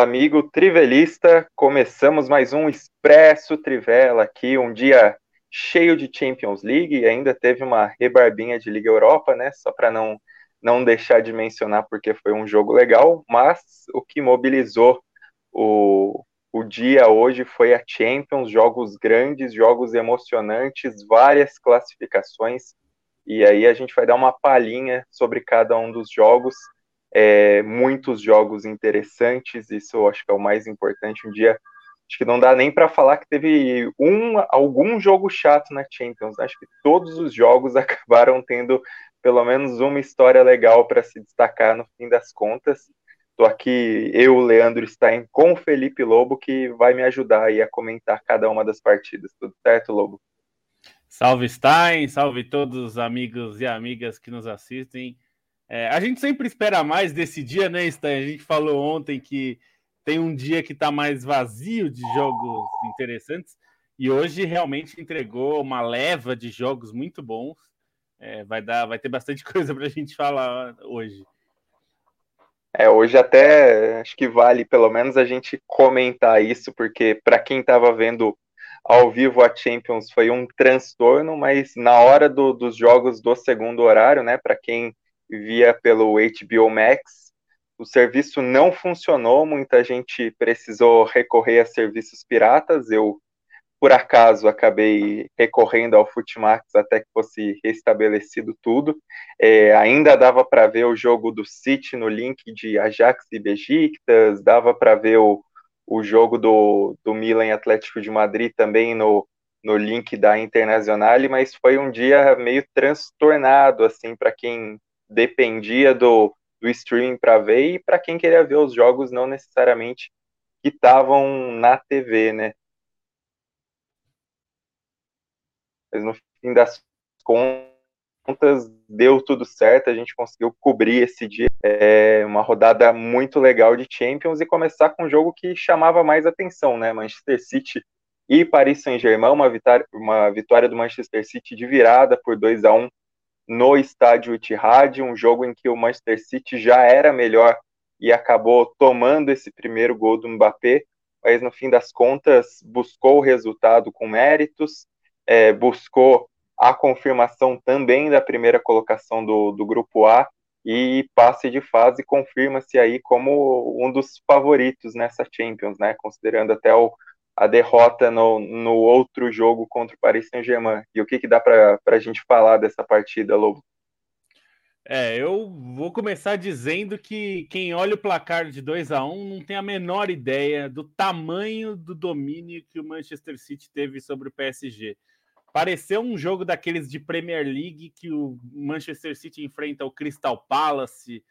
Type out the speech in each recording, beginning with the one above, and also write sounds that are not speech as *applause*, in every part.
Amigo trivelista. Começamos mais um Expresso Trivela aqui, um dia cheio de Champions League ainda teve uma rebarbinha de Liga Europa, né? Só para não não deixar de mencionar porque foi um jogo legal, mas o que mobilizou o, o dia hoje foi a Champions, jogos grandes, jogos emocionantes, várias classificações. E aí a gente vai dar uma palhinha sobre cada um dos jogos. É, muitos jogos interessantes, isso eu acho que é o mais importante. Um dia, acho que não dá nem para falar que teve um, algum jogo chato na Champions. Né? Acho que todos os jogos *laughs* acabaram tendo pelo menos uma história legal para se destacar no fim das contas. Estou aqui, eu, Leandro Stein, com o Felipe Lobo, que vai me ajudar aí a comentar cada uma das partidas. Tudo certo, Lobo? Salve Stein, salve todos os amigos e amigas que nos assistem. É, a gente sempre espera mais desse dia, né, Stein? A gente falou ontem que tem um dia que está mais vazio de jogos interessantes e hoje realmente entregou uma leva de jogos muito bons. É, vai dar, vai ter bastante *laughs* coisa para a gente falar hoje. É, hoje até acho que vale pelo menos a gente comentar isso, porque para quem estava vendo ao vivo a Champions foi um transtorno, mas na hora do, dos jogos do segundo horário, né, para quem via pelo HBO Max, o serviço não funcionou, muita gente precisou recorrer a serviços piratas. Eu por acaso acabei recorrendo ao Futimax até que fosse restabelecido tudo. É, ainda dava para ver o jogo do City no link de Ajax e Besiktas, dava para ver o, o jogo do, do Milan Atlético de Madrid também no, no link da Internazionale, mas foi um dia meio transtornado assim para quem dependia do, do streaming para ver e para quem queria ver os jogos não necessariamente que estavam na TV, né? mas no fim das contas deu tudo certo, a gente conseguiu cobrir esse dia, é, uma rodada muito legal de Champions e começar com um jogo que chamava mais atenção, né? Manchester City e Paris Saint-Germain, uma vitória, uma vitória do Manchester City de virada por 2 a 1 no estádio Etihad, um jogo em que o Manchester City já era melhor e acabou tomando esse primeiro gol do Mbappé, mas no fim das contas buscou o resultado com méritos, é, buscou a confirmação também da primeira colocação do, do grupo A e passe de fase confirma-se aí como um dos favoritos nessa Champions, né? Considerando até o, a derrota no, no outro jogo contra o Paris Saint-Germain. E o que, que dá para a gente falar dessa partida, Lobo? É, eu vou começar dizendo que quem olha o placar de 2 a 1 um não tem a menor ideia do tamanho do domínio que o Manchester City teve sobre o PSG. Pareceu um jogo daqueles de Premier League que o Manchester City enfrenta o Crystal Palace,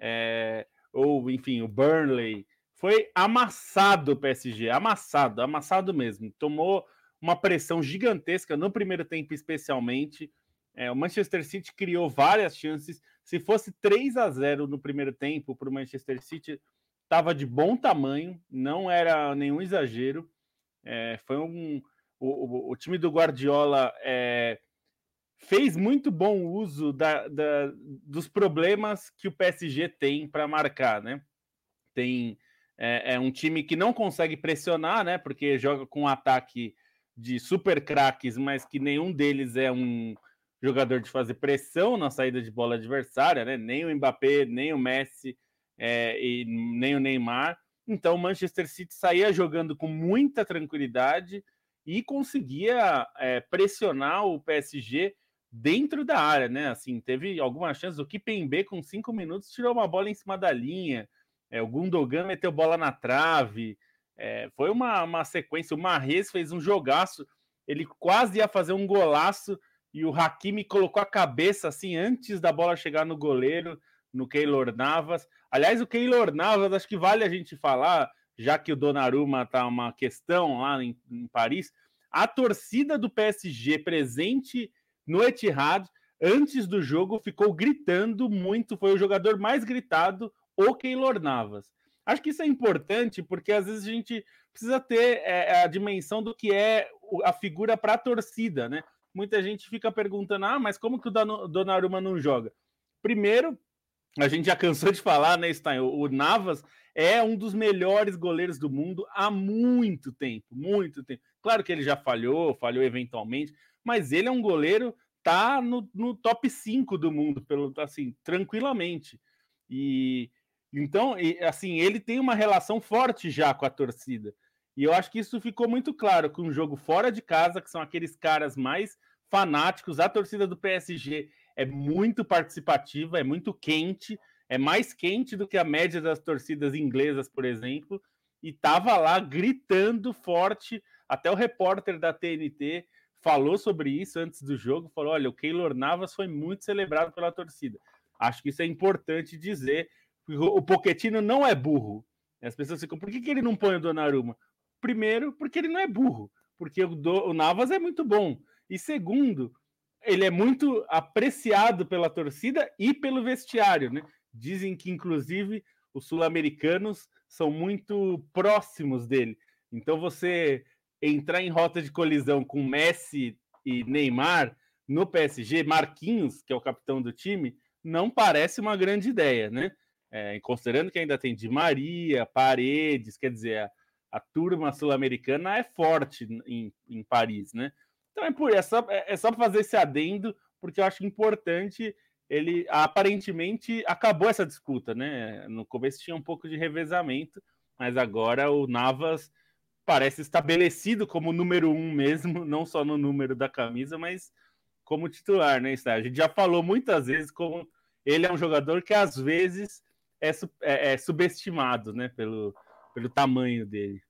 é, ou enfim, o Burnley. Foi amassado o PSG, amassado, amassado mesmo. Tomou uma pressão gigantesca no primeiro tempo, especialmente. É, o Manchester City criou várias chances. Se fosse 3 a 0 no primeiro tempo para o Manchester City, estava de bom tamanho, não era nenhum exagero. É, foi um, o, o, time do Guardiola é, fez muito bom uso da, da, dos problemas que o PSG tem para marcar, né? Tem é, é, um time que não consegue pressionar, né? Porque joga com um ataque de super craques, mas que nenhum deles é um jogador de fazer pressão na saída de bola adversária, né? Nem o Mbappé, nem o Messi é, e nem o Neymar. Então o Manchester City saía jogando com muita tranquilidade e conseguia é, pressionar o PSG dentro da área, né? Assim, teve algumas chances. O Kipembe, com cinco minutos, tirou uma bola em cima da linha. É, o Gundogan meteu bola na trave. É, foi uma, uma sequência. O Marrez fez um jogaço. Ele quase ia fazer um golaço e o Hakimi colocou a cabeça assim antes da bola chegar no goleiro, no Keylor Navas. Aliás, o Keylor Navas, acho que vale a gente falar já que o Donnarumma tá uma questão lá em, em Paris, a torcida do PSG presente no Etihad antes do jogo ficou gritando muito, foi o jogador mais gritado, o Keylor Navas. Acho que isso é importante porque às vezes a gente precisa ter é, a dimensão do que é a figura para a torcida, né? Muita gente fica perguntando: ah, mas como que o Donnarumma não joga? Primeiro, a gente já cansou de falar, né, Stein? O Navas é um dos melhores goleiros do mundo há muito tempo, muito tempo. Claro que ele já falhou, falhou eventualmente, mas ele é um goleiro tá no, no top 5 do mundo, pelo assim, tranquilamente. E então, assim, ele tem uma relação forte já com a torcida. E eu acho que isso ficou muito claro com o jogo fora de casa, que são aqueles caras mais fanáticos. A torcida do PSG é muito participativa, é muito quente, é mais quente do que a média das torcidas inglesas, por exemplo, e tava lá gritando forte. Até o repórter da TNT falou sobre isso antes do jogo, falou: olha, o Keylor Navas foi muito celebrado pela torcida. Acho que isso é importante dizer. O Poquetino não é burro. As pessoas ficam, por que, que ele não põe o Donnarumma? Primeiro, porque ele não é burro, porque o, Do, o Navas é muito bom. E segundo, ele é muito apreciado pela torcida e pelo vestiário, né? Dizem que, inclusive, os sul-americanos são muito próximos dele. Então, você entrar em rota de colisão com Messi e Neymar no PSG, Marquinhos, que é o capitão do time, não parece uma grande ideia, né? É, considerando que ainda tem Di Maria, Paredes, quer dizer, a, a turma sul-americana é forte em, em, Paris, né? Então é por é só, é, é só fazer esse adendo, porque eu acho importante. Ele aparentemente acabou essa disputa, né? No começo tinha um pouco de revezamento, mas agora o Navas parece estabelecido como número um mesmo, *laughs* não só no número da camisa, mas como titular, né? A gente já falou muitas vezes como ele é um jogador que às vezes é, é, é subestimado, né? Pelo, pelo tamanho dele.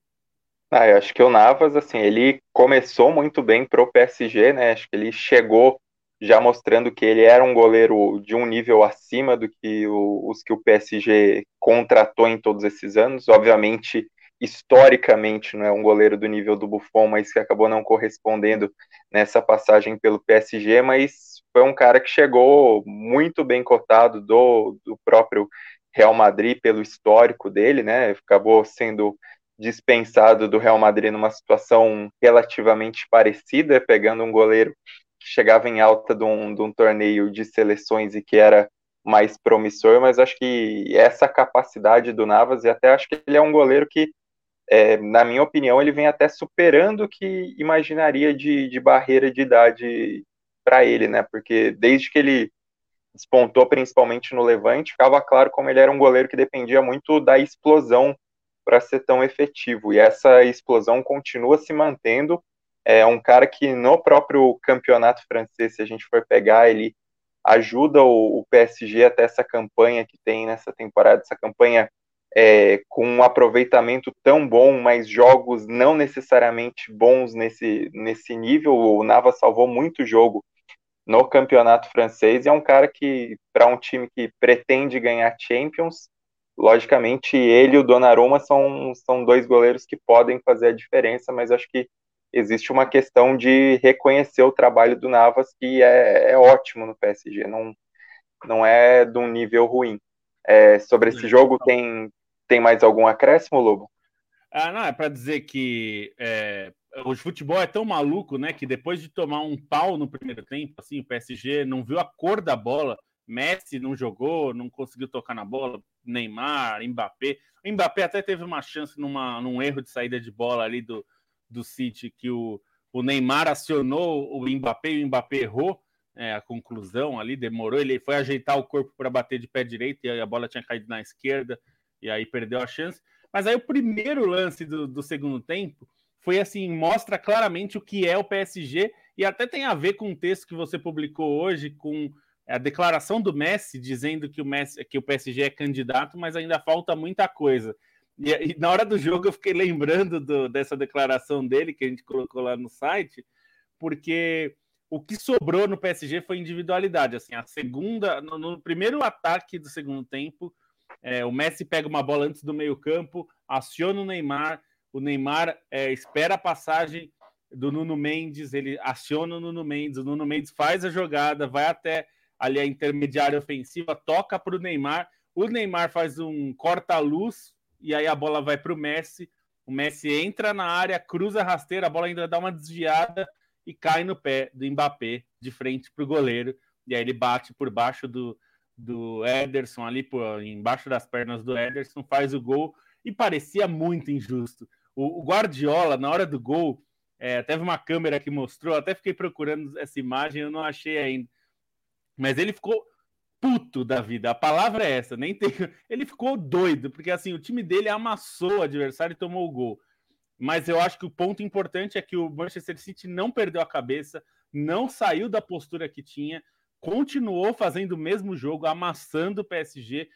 Ah, eu acho que o Navas, assim, ele começou muito bem pro PSG, né? Acho que ele chegou já mostrando que ele era um goleiro de um nível acima do que o, os que o PSG contratou em todos esses anos. Obviamente, historicamente não é um goleiro do nível do Buffon, mas que acabou não correspondendo nessa passagem pelo PSG, mas foi um cara que chegou muito bem cotado do, do próprio Real Madrid pelo histórico dele, né? Acabou sendo dispensado do Real Madrid numa situação relativamente parecida, pegando um goleiro que chegava em alta de um, de um torneio de seleções e que era mais promissor, mas acho que essa capacidade do Navas, e até acho que ele é um goleiro que é, na minha opinião, ele vem até superando o que imaginaria de, de barreira de idade para ele, né? Porque desde que ele despontou, principalmente no Levante, ficava claro como ele era um goleiro que dependia muito da explosão para ser tão efetivo. E essa explosão continua se mantendo. É um cara que no próprio campeonato francês, se a gente for pegar, ele ajuda o, o PSG até essa campanha que tem nessa temporada, essa campanha é, com um aproveitamento tão bom, mas jogos não necessariamente bons nesse, nesse nível. O Navas salvou muito jogo no campeonato francês e é um cara que, para um time que pretende ganhar Champions, logicamente ele e o Donnarumma são, são dois goleiros que podem fazer a diferença, mas acho que existe uma questão de reconhecer o trabalho do Navas, que é, é ótimo no PSG, não, não é de um nível ruim. É, sobre esse jogo, tem, tem mais algum acréscimo, Lobo? Ah, não, é para dizer que é, o futebol é tão maluco, né? Que depois de tomar um pau no primeiro tempo, assim, o PSG não viu a cor da bola. Messi não jogou, não conseguiu tocar na bola. Neymar, Mbappé. O Mbappé até teve uma chance numa, num erro de saída de bola ali do, do City, que o, o Neymar acionou o Mbappé e o Mbappé errou é, a conclusão ali, demorou. Ele foi ajeitar o corpo para bater de pé direito e a bola tinha caído na esquerda e aí perdeu a chance. Mas aí o primeiro lance do, do segundo tempo foi assim, mostra claramente o que é o PSG e até tem a ver com o texto que você publicou hoje com a declaração do Messi dizendo que o Messi, que o PSG é candidato, mas ainda falta muita coisa. E, e na hora do jogo eu fiquei lembrando do, dessa declaração dele que a gente colocou lá no site, porque o que sobrou no PSG foi individualidade. Assim, a segunda, no, no primeiro ataque do segundo tempo, é, o Messi pega uma bola antes do meio-campo, aciona o Neymar, o Neymar é, espera a passagem do Nuno Mendes, ele aciona o Nuno Mendes, o Nuno Mendes faz a jogada, vai até ali a intermediária ofensiva, toca para o Neymar, o Neymar faz um corta-luz e aí a bola vai para o Messi, o Messi entra na área, cruza a rasteira, a bola ainda dá uma desviada e cai no pé do Mbappé de frente para o goleiro, e aí ele bate por baixo do, do Ederson ali por, embaixo das pernas do Ederson, faz o gol e parecia muito injusto. O, o Guardiola, na hora do gol, é, teve uma câmera que mostrou, até fiquei procurando essa imagem, eu não achei ainda. Mas ele ficou puto da vida. A palavra é essa, nem tem. *laughs* Ele ficou doido, porque assim, o time dele amassou o adversário e tomou o gol. Mas eu acho que o ponto importante é que o Manchester City não perdeu a cabeça, não saiu da postura que tinha, continuou fazendo o mesmo jogo, amassando o PSG,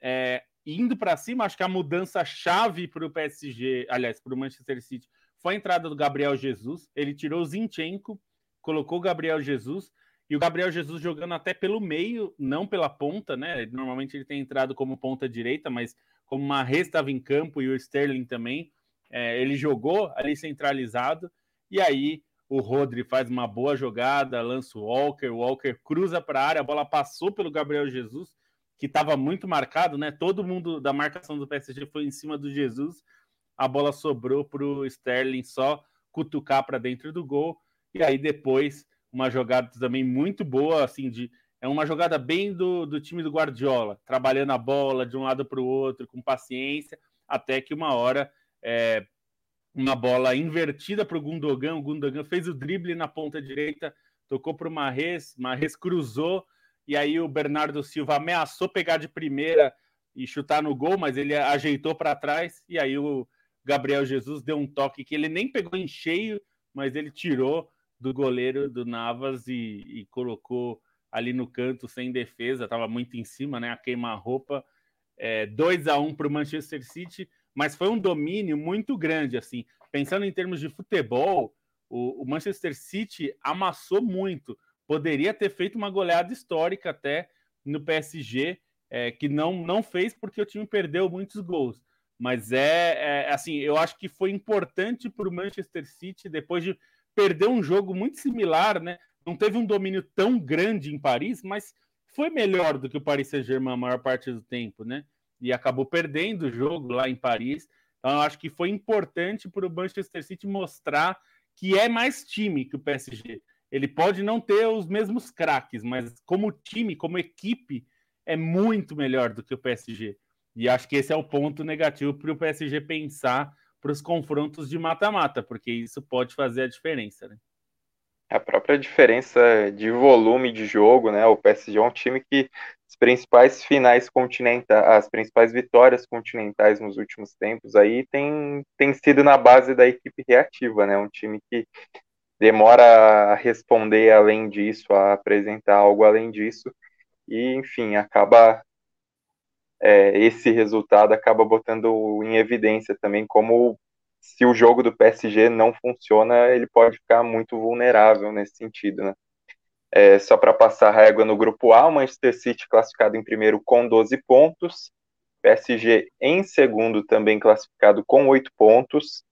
é, indo para cima. Acho que a mudança chave para o PSG, aliás, para o Manchester City, foi a entrada do Gabriel Jesus. Ele tirou o Zinchenko, colocou o Gabriel Jesus e o Gabriel Jesus jogando até pelo meio, não pela ponta, né? Normalmente ele tem entrado como ponta direita, mas como uma estava em campo e o Sterling também. É, ele jogou ali centralizado e aí o Rodri faz uma boa jogada, lança o Walker, o Walker cruza para a área, a bola passou pelo Gabriel Jesus, que estava muito marcado, né? Todo mundo da marcação do PSG foi em cima do Jesus, a bola sobrou para o Sterling só cutucar para dentro do gol, e aí depois uma jogada também muito boa, assim, de é uma jogada bem do, do time do Guardiola, trabalhando a bola de um lado para o outro, com paciência, até que uma hora é, uma bola invertida para o Gundogan, o Gundogan fez o drible na ponta direita, tocou para o Marres, Marres cruzou, e aí o Bernardo Silva ameaçou pegar de primeira e chutar no gol, mas ele ajeitou para trás, e aí o Gabriel Jesus deu um toque que ele nem pegou em cheio, mas ele tirou do goleiro do Navas e, e colocou ali no canto sem defesa, estava muito em cima, né? A queima-roupa. É, 2 a 1 para o Manchester City, mas foi um domínio muito grande. assim. Pensando em termos de futebol, o, o Manchester City amassou muito. Poderia ter feito uma goleada histórica até no PSG, é, que não, não fez porque o time perdeu muitos gols. Mas é, é assim, eu acho que foi importante para o Manchester City, depois de perdeu um jogo muito similar, né? Não teve um domínio tão grande em Paris, mas foi melhor do que o Paris Saint-Germain a maior parte do tempo, né? E acabou perdendo o jogo lá em Paris. Então, eu acho que foi importante para o Manchester City mostrar que é mais time que o PSG. Ele pode não ter os mesmos craques, mas como time, como equipe, é muito melhor do que o PSG. E acho que esse é o ponto negativo para o PSG pensar para os confrontos de mata-mata, porque isso pode fazer a diferença, né? A própria diferença de volume de jogo, né? O PSG é um time que as principais finais continentais, as principais vitórias continentais nos últimos tempos aí tem, tem sido na base da equipe reativa, né? Um time que demora a responder além disso, a apresentar algo além disso, e enfim, acaba é, esse resultado acaba botando em evidência também como se o jogo do PSG não funciona, ele pode ficar muito vulnerável nesse sentido, né? É, só para passar a régua no grupo A, o Manchester City classificado em primeiro com 12 pontos, PSG em segundo também classificado com 8 pontos,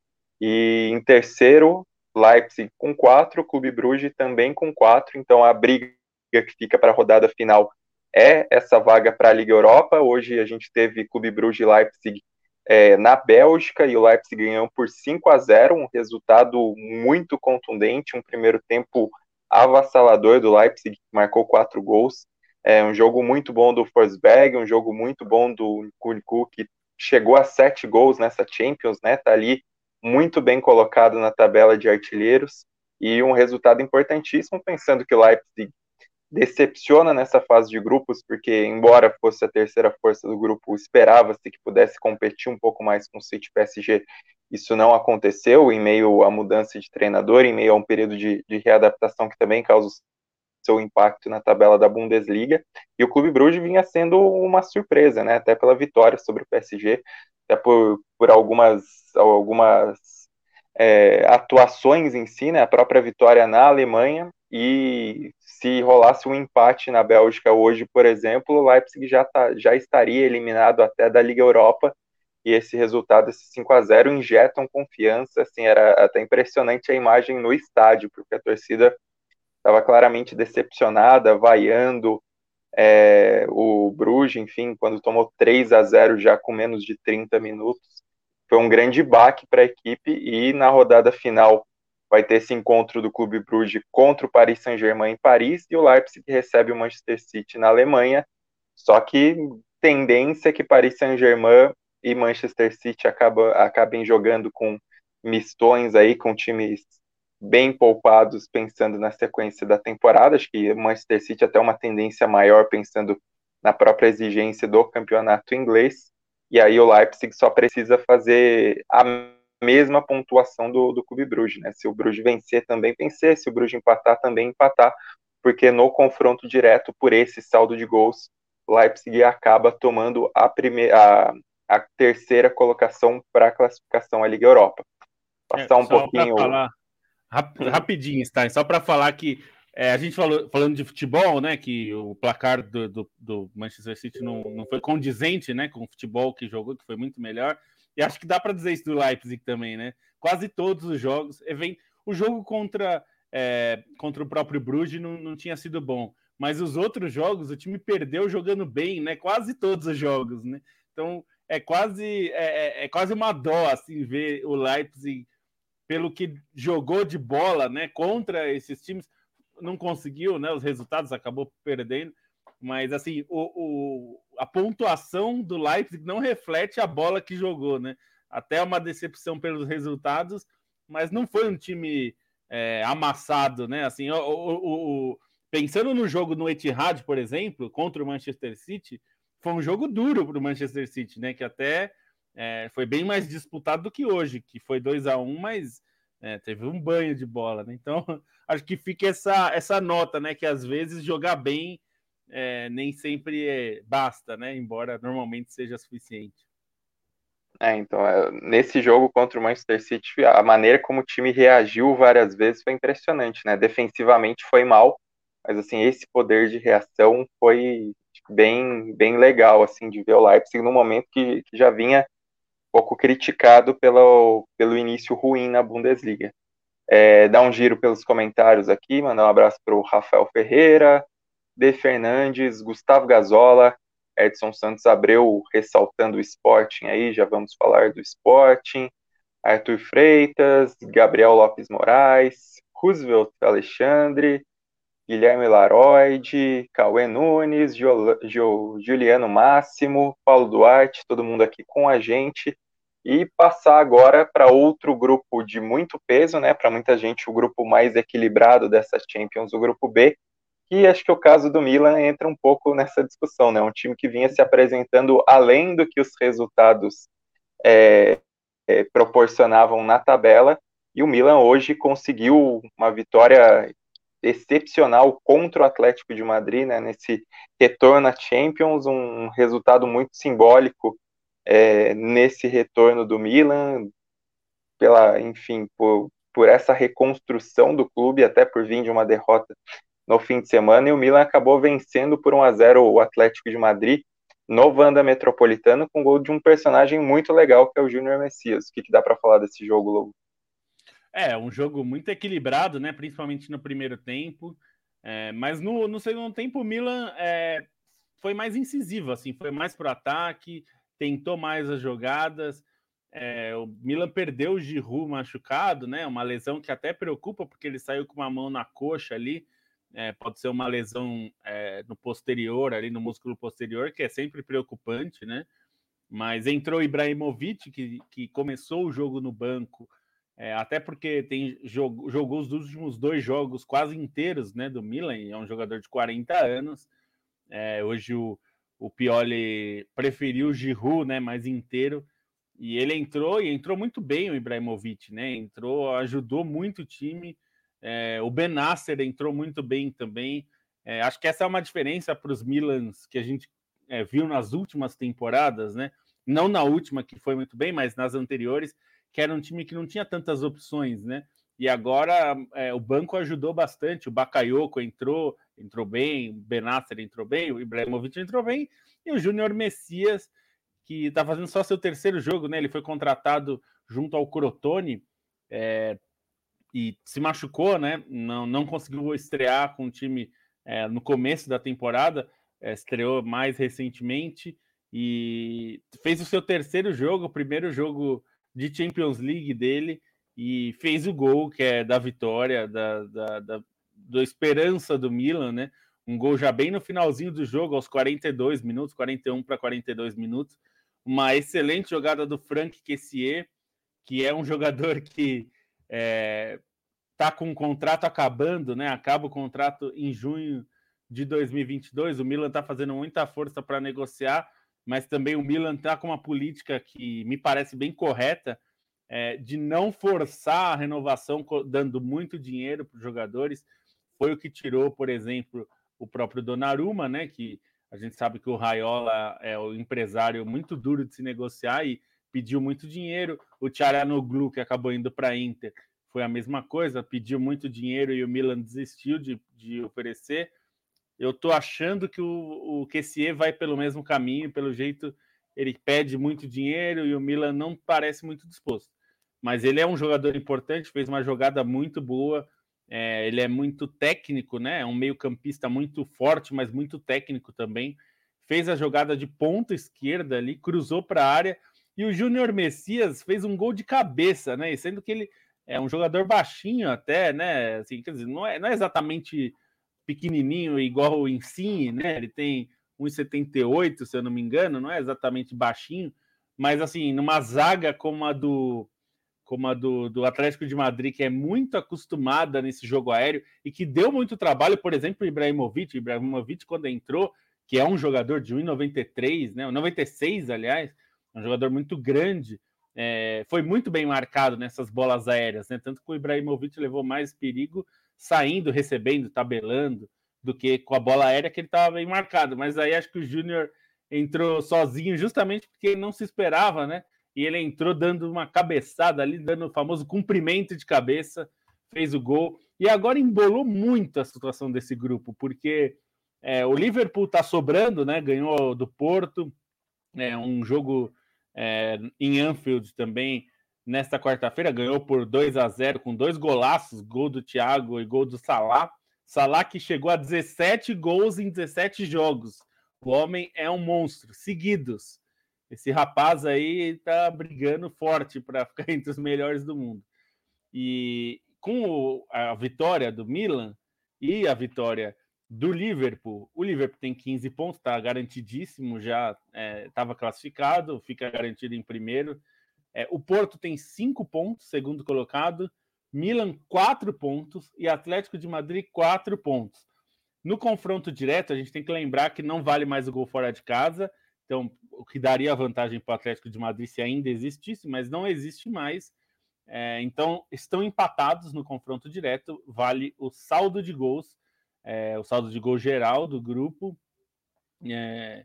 e em terceiro, Leipzig com 4, Clube Bruges também com 4, então a briga que fica para a rodada final é essa vaga para a Liga Europa. Hoje a gente teve Clube Bruges e Leipzig é, na Bélgica e o Leipzig ganhou por 5 a 0, um resultado muito contundente, um primeiro tempo avassalador do Leipzig, que marcou quatro gols. É um jogo muito bom do Forsberg, um jogo muito bom do Kunku, que chegou a sete gols nessa Champions, né? Tá ali muito bem colocado na tabela de artilheiros e um resultado importantíssimo, pensando que o Leipzig decepciona nessa fase de grupos, porque, embora fosse a terceira força do grupo, esperava-se que pudesse competir um pouco mais com o City PSG. Isso não aconteceu em meio à mudança de treinador, em meio a um período de, de readaptação que também causa seu impacto na tabela da Bundesliga. E o Clube Bruges vinha sendo uma surpresa, né? Até pela vitória sobre o PSG, até por, por algumas, algumas é, atuações em si, né? A própria vitória na Alemanha e se rolasse um empate na Bélgica hoje, por exemplo, o Leipzig já, tá, já estaria eliminado até da Liga Europa, e esse resultado, esse 5 a 0 injetam confiança, assim, era até impressionante a imagem no estádio, porque a torcida estava claramente decepcionada, vaiando é, o Bruges, enfim, quando tomou 3 a 0 já com menos de 30 minutos, foi um grande baque para a equipe, e na rodada final vai ter esse encontro do Clube Bruges contra o Paris Saint-Germain em Paris e o Leipzig recebe o Manchester City na Alemanha. Só que tendência é que Paris Saint-Germain e Manchester City acaba, acabem jogando com mistões aí, com times bem poupados pensando na sequência da temporada. Acho que Manchester City até uma tendência maior pensando na própria exigência do campeonato inglês. E aí o Leipzig só precisa fazer a mesma pontuação do, do Clube Bruges, né? Se o Bruges vencer, também vencer. Se o Bruges empatar, também empatar. Porque no confronto direto por esse saldo de gols, Leipzig acaba tomando a, primeira, a, a terceira colocação para a classificação à Liga Europa. Passar é, um pouquinho. Falar, rap, hum. rapidinho, Stein, só para falar que é, a gente falou, falando de futebol, né? Que o placar do, do, do, Manchester City não, não foi condizente né, com o futebol que jogou, que foi muito melhor. E acho que dá para dizer isso do Leipzig também, né? Quase todos os jogos. O jogo contra, é, contra o próprio Bruges não, não tinha sido bom. Mas os outros jogos, o time perdeu jogando bem, né? Quase todos os jogos, né? Então é quase, é, é, é quase uma dó assim, ver o Leipzig pelo que jogou de bola né, contra esses times não conseguiu, né? Os resultados acabou perdendo, mas assim, o, o, a pontuação do Leipzig não reflete a bola que jogou, né? Até uma decepção pelos resultados, mas não foi um time é, amassado, né? Assim, o, o, pensando no jogo no Etihad, por exemplo, contra o Manchester City, foi um jogo duro para o Manchester City, né? Que até é, foi bem mais disputado do que hoje, que foi 2 a 1 um, mas é, teve um banho de bola, né? Então, *laughs* acho que fica essa, essa nota, né? Que às vezes jogar bem é, nem sempre é, basta, né? Embora normalmente seja suficiente. É, então, é, nesse jogo contra o Manchester City, a maneira como o time reagiu várias vezes foi impressionante, né? Defensivamente foi mal, mas assim, esse poder de reação foi bem, bem legal, assim, de ver o Leipzig no momento que, que já vinha pouco criticado pelo, pelo início ruim na Bundesliga. É, dar um giro pelos comentários aqui, mandar um abraço para o Rafael Ferreira, De Fernandes, Gustavo Gazola, Edson Santos Abreu ressaltando o Sporting aí, já vamos falar do Sporting, Arthur Freitas, Gabriel Lopes Moraes, Roosevelt Alexandre, Guilherme Laroide, Cauê Nunes, Juliano Máximo, Paulo Duarte, todo mundo aqui com a gente e passar agora para outro grupo de muito peso, né? Para muita gente, o grupo mais equilibrado dessa Champions, o grupo B, que acho que o caso do Milan entra um pouco nessa discussão, né? Um time que vinha se apresentando além do que os resultados é, é, proporcionavam na tabela, e o Milan hoje conseguiu uma vitória excepcional contra o Atlético de Madrid, né? Nesse retorno à Champions, um resultado muito simbólico é, nesse retorno do Milan, pela, enfim, por, por essa reconstrução do clube, até por vir de uma derrota no fim de semana, e o Milan acabou vencendo por 1 a 0 o Atlético de Madrid no Wanda Metropolitano com gol de um personagem muito legal que é o Júnior Messias. O que, que dá para falar desse jogo, Lobo? É, um jogo muito equilibrado, né? Principalmente no primeiro tempo. É, mas no, no segundo tempo, o Milan é, foi mais incisivo, assim, foi mais para o ataque, tentou mais as jogadas. É, o Milan perdeu o Giroud machucado, né? Uma lesão que até preocupa, porque ele saiu com uma mão na coxa ali. É, pode ser uma lesão é, no posterior, ali no músculo posterior, que é sempre preocupante, né? Mas entrou Ibrahimovic, que, que começou o jogo no banco, é, até porque tem jogo, jogou os últimos dois jogos quase inteiros né, do Milan, é um jogador de 40 anos. Hoje o, o Pioli preferiu o Giroud, né, mais inteiro, e ele entrou e entrou muito bem o Ibrahimovic, né? Entrou, ajudou muito o time. É, o Benasser entrou muito bem também. É, acho que essa é uma diferença para os Milans que a gente é, viu nas últimas temporadas, né? Não na última que foi muito bem, mas nas anteriores, que era um time que não tinha tantas opções, né? E agora é, o banco ajudou bastante. O Bakayoko entrou, entrou bem, o Benasser entrou bem, o Ibrahimovic entrou bem, e o Júnior Messias, que está fazendo só seu terceiro jogo, né? Ele foi contratado junto ao Crotone é, e se machucou, né? Não, não conseguiu estrear com o time é, no começo da temporada, é, estreou mais recentemente e fez o seu terceiro jogo, o primeiro jogo de Champions League dele e fez o gol que é da vitória, da, da, da, da esperança do Milan, né? um gol já bem no finalzinho do jogo, aos 42 minutos, 41 para 42 minutos. Uma excelente jogada do Frank Kessier, que é um jogador que é, tá com o contrato acabando, né? Acaba o contrato em junho de 2022. O Milan está fazendo muita força para negociar, mas também o Milan está com uma política que me parece bem correta é, de não forçar a renovação, dando muito dinheiro para os jogadores. Foi o que tirou, por exemplo, o próprio Donnarumma, né? Que a gente sabe que o Raiola é o empresário muito duro de se negociar e pediu muito dinheiro. O Tcharanoglu, que acabou indo para a Inter, foi a mesma coisa, pediu muito dinheiro e o Milan desistiu de, de oferecer. Eu estou achando que o, o Kessier vai pelo mesmo caminho, pelo jeito ele pede muito dinheiro e o Milan não parece muito disposto. Mas ele é um jogador importante, fez uma jogada muito boa, é, ele é muito técnico, né? É um meio-campista muito forte, mas muito técnico também. Fez a jogada de ponta esquerda ali, cruzou para a área. E o Júnior Messias fez um gol de cabeça, né? E sendo que ele é um jogador baixinho até, né? Assim, quer dizer, não é, não é exatamente pequenininho igual o Insigne, né? Ele tem 1,78, se eu não me engano, não é exatamente baixinho, mas assim, numa zaga como a do como a do, do Atlético de Madrid, que é muito acostumada nesse jogo aéreo e que deu muito trabalho, por exemplo, o Ibrahimovic. O Ibrahimovic, quando entrou, que é um jogador de 1,93, né? 96, aliás, um jogador muito grande, é, foi muito bem marcado nessas bolas aéreas, né? Tanto que o Ibrahimovic levou mais perigo saindo, recebendo, tabelando, do que com a bola aérea que ele estava bem marcado. Mas aí acho que o Júnior entrou sozinho justamente porque não se esperava, né? e ele entrou dando uma cabeçada ali, dando o famoso cumprimento de cabeça, fez o gol. E agora embolou muito a situação desse grupo, porque é, o Liverpool está sobrando, né? Ganhou do Porto, é, um jogo é, em Anfield também nesta quarta-feira, ganhou por 2 a 0 com dois golaços, gol do Thiago e gol do Salah. Salah que chegou a 17 gols em 17 jogos. O homem é um monstro, seguidos. Esse rapaz aí tá brigando forte para *laughs* ficar entre os melhores do mundo. E com a vitória do Milan e a vitória do Liverpool, o Liverpool tem 15 pontos, está garantidíssimo, já estava é, classificado, fica garantido em primeiro. É, o Porto tem 5 pontos, segundo colocado, Milan 4 pontos e Atlético de Madrid 4 pontos. No confronto direto, a gente tem que lembrar que não vale mais o gol fora de casa então, o que daria vantagem para o Atlético de Madrid se ainda existisse, mas não existe mais. É, então, estão empatados no confronto direto, vale o saldo de gols, é, o saldo de gol geral do grupo. É,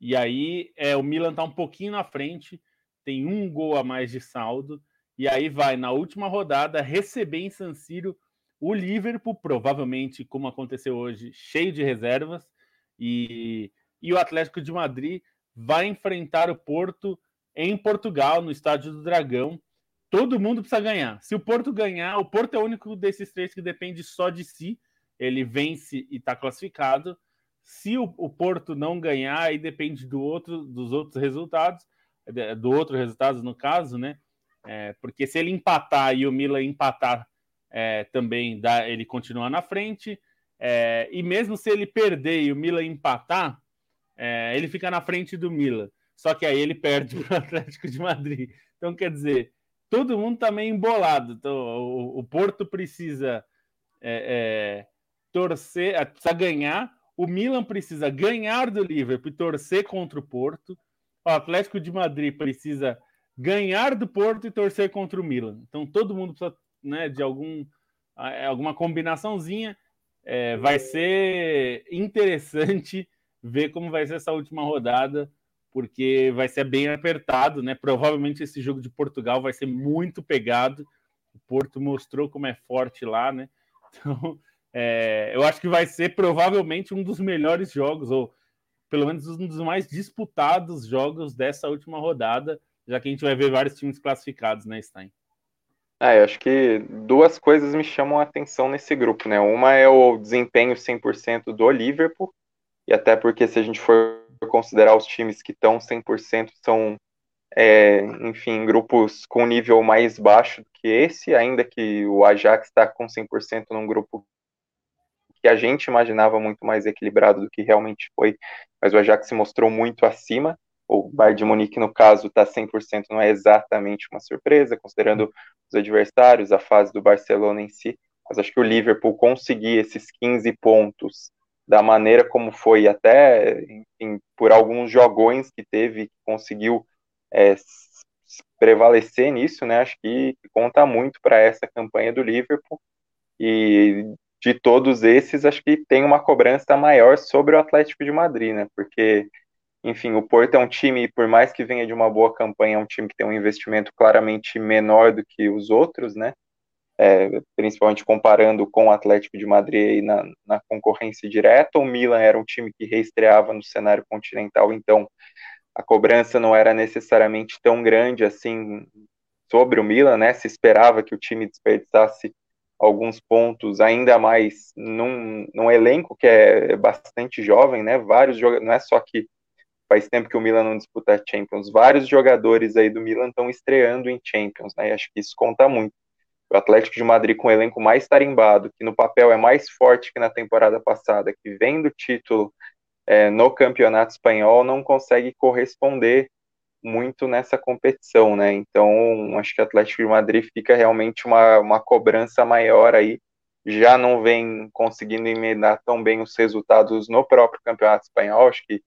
e aí, é, o Milan está um pouquinho na frente, tem um gol a mais de saldo, e aí vai, na última rodada, receber em San Siro o Liverpool, provavelmente, como aconteceu hoje, cheio de reservas, e, e o Atlético de Madrid vai enfrentar o Porto em Portugal, no Estádio do Dragão. Todo mundo precisa ganhar. Se o Porto ganhar, o Porto é o único desses três que depende só de si. Ele vence e está classificado. Se o, o, Porto não ganhar, aí depende do outro, dos outros resultados, do outro resultado no caso, né? É, porque se ele empatar e o Milan empatar é, também, dá, ele continua na frente. É, e mesmo se ele perder e o Milan empatar, é, ele fica na frente do Milan. Só que aí ele perde *laughs* para o Atlético de Madrid. Então, quer dizer, todo mundo está meio embolado. Então, o, o Porto precisa é, é, torcer, é, precisa ganhar. O Milan precisa ganhar do Liverpool e torcer contra o Porto. O Atlético de Madrid precisa ganhar do Porto e torcer contra o Milan. Então, todo mundo precisa né, de algum, alguma combinaçãozinha. É, vai ser interessante ver como vai ser essa última rodada, porque vai ser bem apertado, né? Provavelmente esse jogo de Portugal vai ser muito pegado. O Porto mostrou como é forte lá, né? *laughs* Então, é, eu acho que vai ser provavelmente um dos melhores jogos, ou pelo menos um dos mais disputados jogos dessa última rodada, já que a gente vai ver vários times classificados, né, Stein? Ah, eu acho que duas coisas me chamam a atenção nesse grupo, né? Uma é o desempenho 100% do Liverpool, e até porque se a gente for considerar os times que estão 100% são, é, enfim, grupos com nível mais baixo do que esse, ainda que o Ajax está com 100% num grupo que a gente imaginava muito mais equilibrado do que realmente foi, mas o Ajax se mostrou muito acima. O Bayern de Munique, no caso, está 100%, não é exatamente uma surpresa, considerando os adversários, a fase do Barcelona em si, mas acho que o Liverpool conseguir esses 15 pontos da maneira como foi, até enfim, por alguns jogões que teve, conseguiu é, prevalecer nisso, né? Acho que conta muito para essa campanha do Liverpool. E de todos esses, acho que tem uma cobrança maior sobre o Atlético de Madrid, né? Porque, enfim, o Porto é um time, por mais que venha de uma boa campanha, é um time que tem um investimento claramente menor do que os outros, né? É, principalmente comparando com o Atlético de Madrid na, na concorrência direta. O Milan era um time que reestreava no cenário continental, então a cobrança não era necessariamente tão grande assim sobre o Milan, né? Se esperava que o time desperdiçasse alguns pontos, ainda mais num, num elenco que é bastante jovem, né? Vários jogadores, não é só que faz tempo que o Milan não disputa a Champions, vários jogadores aí do Milan estão estreando em Champions, né? E acho que isso conta muito. O Atlético de Madrid com o elenco mais tarimbado, que no papel é mais forte que na temporada passada, que vem do título é, no campeonato espanhol não consegue corresponder muito nessa competição, né? Então, acho que o Atlético de Madrid fica realmente uma, uma cobrança maior aí. Já não vem conseguindo emendar tão bem os resultados no próprio campeonato espanhol. Acho que a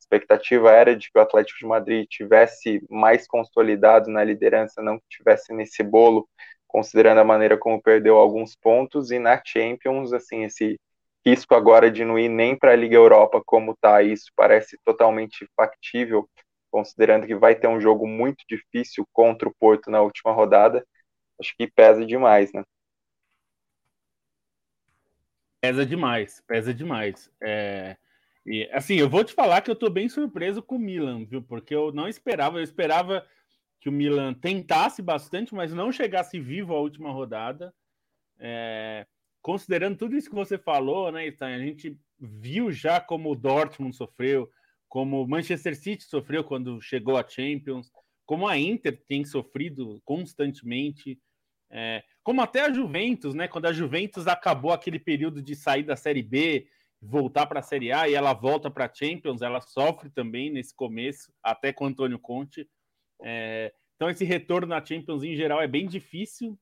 expectativa era de que o Atlético de Madrid tivesse mais consolidado na liderança, não que tivesse nesse bolo, considerando a maneira como perdeu alguns pontos. E na Champions, assim, esse risco agora de não ir nem para a Liga Europa como está, isso parece totalmente factível, considerando que vai ter um jogo muito difícil contra o Porto na última rodada, acho que pesa demais, né? Pesa demais, pesa demais. É... E, assim, eu vou te falar que eu estou bem surpreso com o Milan, viu? Porque eu não esperava, eu esperava que o Milan tentasse bastante, mas não chegasse vivo à última rodada. É considerando tudo isso que você falou, né, Stan, a gente viu já como o Dortmund sofreu, como Manchester City sofreu quando chegou à Champions, como a Inter tem sofrido constantemente, é, como até a Juventus, né? Quando a Juventus acabou aquele período de sair da Série B, voltar para a Série A e ela volta para a Champions, ela sofre também nesse começo, até com o Antônio Conte. É, então esse retorno na Champions em geral é bem difícil.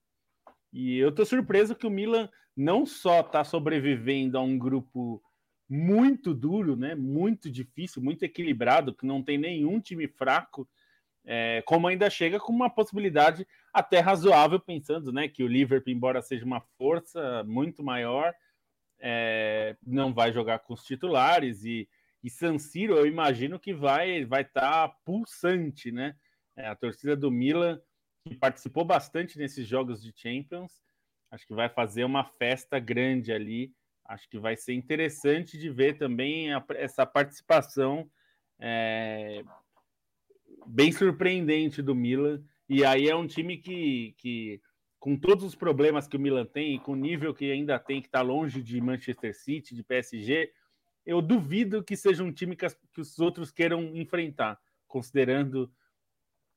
E eu tô surpreso que o Milan não só está sobrevivendo a um grupo muito duro, né? Muito difícil, muito equilibrado, que não tem nenhum time fraco, é, como ainda chega com uma possibilidade até razoável, pensando, né? Que o Liverpool, embora seja uma força muito maior, é, não vai jogar com os titulares e, e San Siro, eu imagino que vai vai estar tá pulsante, né? É, a torcida do Milan que participou bastante nesses jogos de Champions Acho que vai fazer uma festa grande ali. Acho que vai ser interessante de ver também a, essa participação é, bem surpreendente do Milan. E aí é um time que, que, com todos os problemas que o Milan tem, e com o nível que ainda tem, que está longe de Manchester City, de PSG, eu duvido que seja um time que, as, que os outros queiram enfrentar, considerando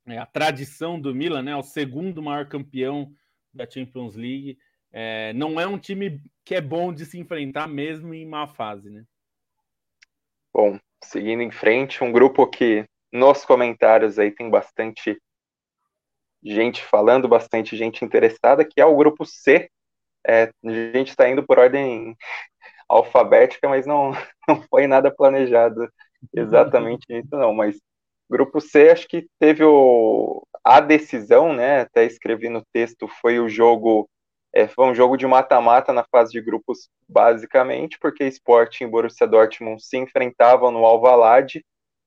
é, a tradição do Milan, né, o segundo maior campeão da Champions League. É, não é um time que é bom de se enfrentar mesmo em má fase, né? Bom, seguindo em frente, um grupo que nos comentários aí tem bastante gente falando, bastante gente interessada, que é o grupo C. É, a gente está indo por ordem *laughs* alfabética, mas não, *laughs* não foi nada planejado exatamente *laughs* isso, não. Mas grupo C, acho que teve o, a decisão, né? Até escrevi no texto, foi o jogo. É, foi um jogo de mata-mata na fase de grupos, basicamente, porque Sporting e Borussia Dortmund se enfrentavam no Alvalade,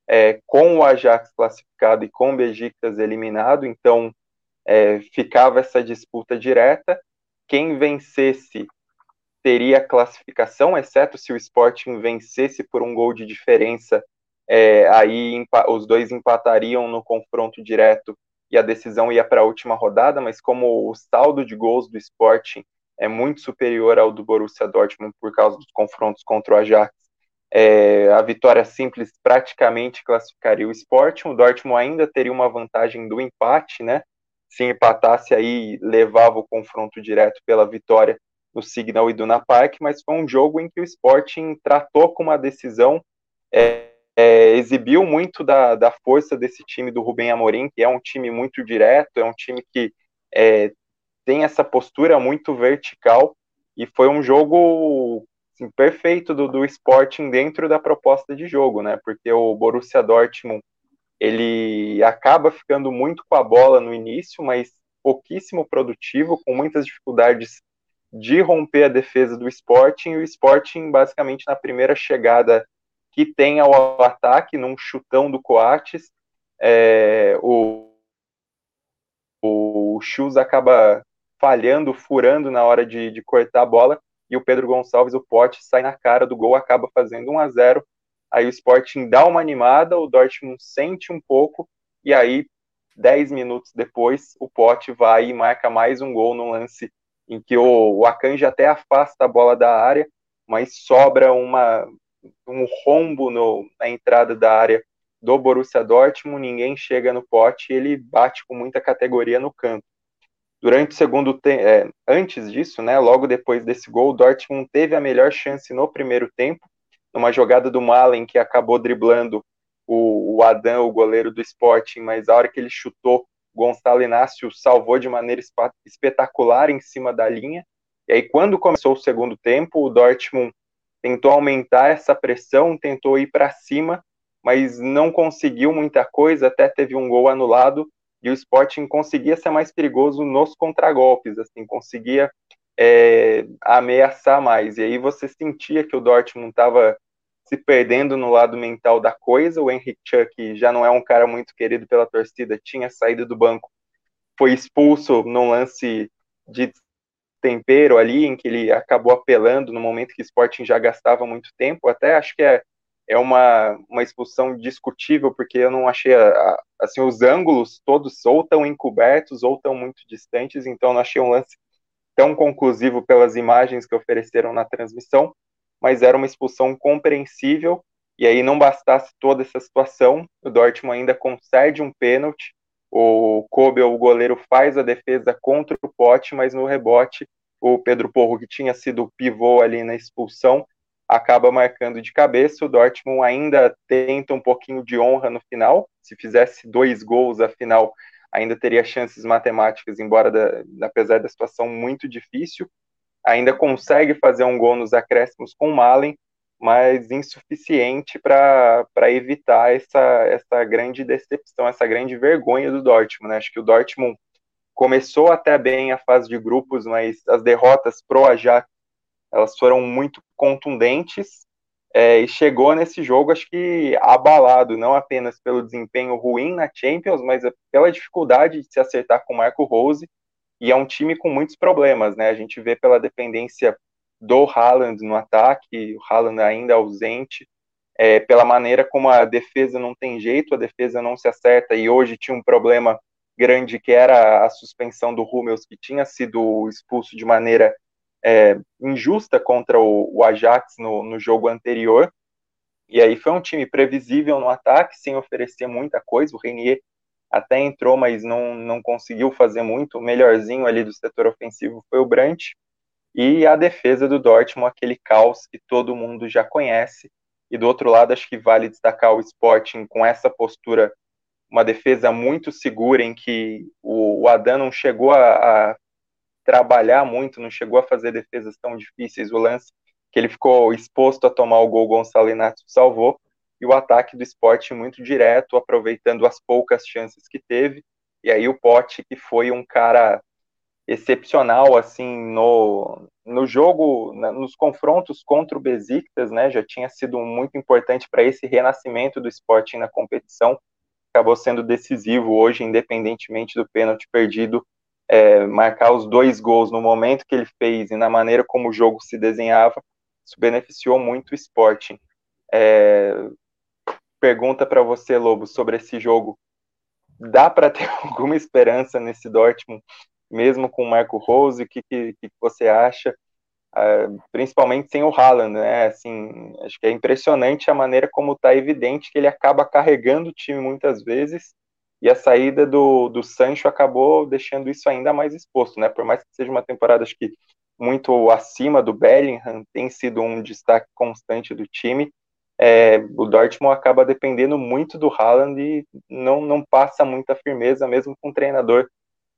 é, com o Ajax classificado e com o Besiktas eliminado, então é, ficava essa disputa direta. Quem vencesse teria classificação, exceto se o Sporting vencesse por um gol de diferença, é, aí os dois empatariam no confronto direto e a decisão ia para a última rodada, mas como o saldo de gols do Sporting é muito superior ao do Borussia Dortmund por causa dos confrontos contra o Ajax, é, a vitória simples praticamente classificaria o Sporting, o Dortmund ainda teria uma vantagem do empate, né? Se empatasse aí, levava o confronto direto pela vitória no Signal Iduna Park, mas foi um jogo em que o Sporting tratou com uma decisão, é, é, exibiu muito da, da força desse time do Rubem Amorim, que é um time muito direto, é um time que é, tem essa postura muito vertical, e foi um jogo assim, perfeito do, do Sporting dentro da proposta de jogo, né? Porque o Borussia Dortmund ele acaba ficando muito com a bola no início, mas pouquíssimo produtivo, com muitas dificuldades de romper a defesa do Sporting, e o Sporting, basicamente, na primeira chegada que tem ao ataque, num chutão do Coates, é, o, o Chus acaba falhando, furando na hora de, de cortar a bola, e o Pedro Gonçalves, o pote, sai na cara do gol, acaba fazendo 1 a 0 Aí o Sporting dá uma animada, o Dortmund sente um pouco, e aí, 10 minutos depois, o pote vai e marca mais um gol no lance em que o, o Akanji até afasta a bola da área, mas sobra uma, um rombo no, na entrada da área do Borussia Dortmund, ninguém chega no pote ele bate com muita categoria no canto. Durante o segundo tempo, é, antes disso, né, logo depois desse gol, o Dortmund teve a melhor chance no primeiro tempo, numa jogada do Malen que acabou driblando o, o Adam, o goleiro do Sporting, mas a hora que ele chutou, Gonçalo Inácio salvou de maneira espetacular em cima da linha. E aí, quando começou o segundo tempo, o Dortmund tentou aumentar essa pressão, tentou ir para cima, mas não conseguiu muita coisa, até teve um gol anulado e o Sporting conseguia ser mais perigoso nos contragolpes, assim, conseguia é, ameaçar mais. E aí você sentia que o Dortmund estava se perdendo no lado mental da coisa. O Henry Chuck já não é um cara muito querido pela torcida, tinha saído do banco, foi expulso num lance de tempero ali, em que ele acabou apelando no momento que o Sporting já gastava muito tempo. Até acho que é é uma, uma expulsão discutível, porque eu não achei, a, assim, os ângulos todos ou tão encobertos ou tão muito distantes, então não achei um lance tão conclusivo pelas imagens que ofereceram na transmissão, mas era uma expulsão compreensível, e aí não bastasse toda essa situação, o Dortmund ainda concede um pênalti, o Kobe, o goleiro, faz a defesa contra o pote, mas no rebote, o Pedro Porro, que tinha sido o pivô ali na expulsão, acaba marcando de cabeça. O Dortmund ainda tenta um pouquinho de honra no final. Se fizesse dois gols, afinal, ainda teria chances matemáticas, embora da, apesar da situação muito difícil. Ainda consegue fazer um gol nos acréscimos com o Malen, mas insuficiente para evitar essa, essa grande decepção, essa grande vergonha do Dortmund. Né? Acho que o Dortmund começou até bem a fase de grupos, mas as derrotas pro Ajax elas foram muito contundentes é, e chegou nesse jogo, acho que abalado, não apenas pelo desempenho ruim na Champions, mas pela dificuldade de se acertar com o Marco Rose, e é um time com muitos problemas, né? A gente vê pela dependência do Haaland no ataque, o Haaland ainda ausente, é, pela maneira como a defesa não tem jeito, a defesa não se acerta, e hoje tinha um problema grande que era a suspensão do Hummels, que tinha sido expulso de maneira é, injusta contra o, o Ajax no, no, jogo anterior. E aí foi um time previsível no ataque, sem oferecer muita coisa. O Renier até entrou, mas não, não conseguiu fazer muito. O melhorzinho ali do setor ofensivo foi o Brandt. E a defesa do Dortmund, aquele caos que todo mundo já conhece. E do outro lado, acho que vale destacar o Sporting com essa postura, uma defesa muito segura, em que o, o Adam não chegou a, a trabalhar muito, não chegou a fazer defesas tão difíceis. O lance que ele ficou exposto a tomar o gol, Gonçalo Inácio salvou. E o ataque do esporte muito direto, aproveitando as poucas chances que teve. E aí o Pote, que foi um cara excepcional assim no, no jogo, nos confrontos contra o Besiktas, né? Já tinha sido muito importante para esse renascimento do esporte na competição. Acabou sendo decisivo hoje, independentemente do pênalti perdido é, marcar os dois gols no momento que ele fez e na maneira como o jogo se desenhava, isso beneficiou muito o Sporting. É, pergunta para você, Lobo, sobre esse jogo. Dá para *laughs* ter alguma esperança nesse Dortmund, mesmo com o Marco Rose? O que, que, que você acha? É, principalmente sem o Haaland, né? Assim, acho que é impressionante a maneira como está evidente que ele acaba carregando o time muitas vezes e a saída do, do Sancho acabou deixando isso ainda mais exposto, né? Por mais que seja uma temporada acho que muito acima do Bellingham, tem sido um destaque constante do time. É, o Dortmund acaba dependendo muito do Haaland e não, não passa muita firmeza, mesmo com um treinador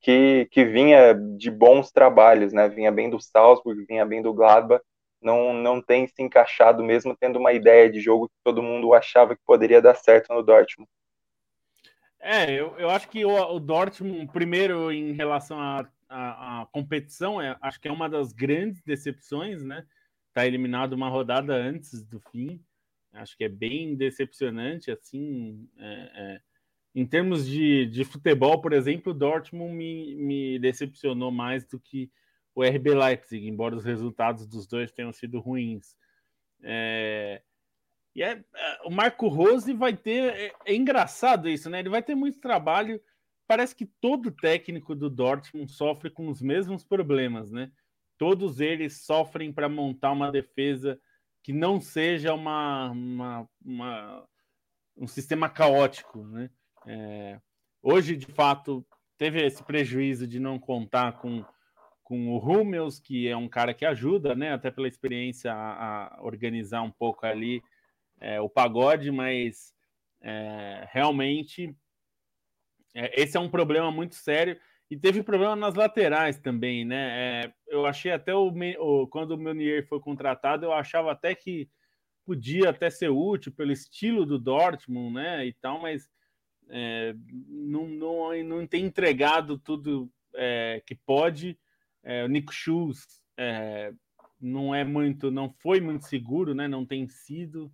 que, que vinha de bons trabalhos, né? Vinha bem do Salzburg, vinha bem do Gladbach, não, não tem se encaixado, mesmo tendo uma ideia de jogo que todo mundo achava que poderia dar certo no Dortmund. É, eu, eu acho que o, o Dortmund, primeiro, em relação à a, a, competição, é, acho que é uma das grandes decepções, né? Tá eliminado uma rodada antes do fim. Acho que é bem decepcionante, assim. É, é. Em termos de, de futebol, por exemplo, o Dortmund me, me decepcionou mais do que o RB Leipzig, embora os resultados dos dois tenham sido ruins. É, e é, é, o Marco Rose vai ter. É, é, engraçado isso, né? Ele vai ter muito trabalho. Parece que todo técnico do Dortmund sofre com os mesmos problemas, né? Todos eles sofrem para montar uma defesa que não seja uma, uma, uma um sistema caótico, né? É, hoje, de fato, teve esse prejuízo de não contar com, com o Hummels, que é um cara que ajuda, né? Até pela experiência a, a organizar um pouco ali é, o pagode, mas é, realmente é, esse é um problema muito sério. E teve problema nas laterais também, né? É, eu achei até o, o, quando o Meunier foi contratado, eu achava até que podia até ser útil pelo estilo do Dortmund, né? E tal, mas é, não, não, não tem entregado tudo é, que pode. É, o Nico Schultz é, não é muito, não foi muito seguro, né? Não tem sido.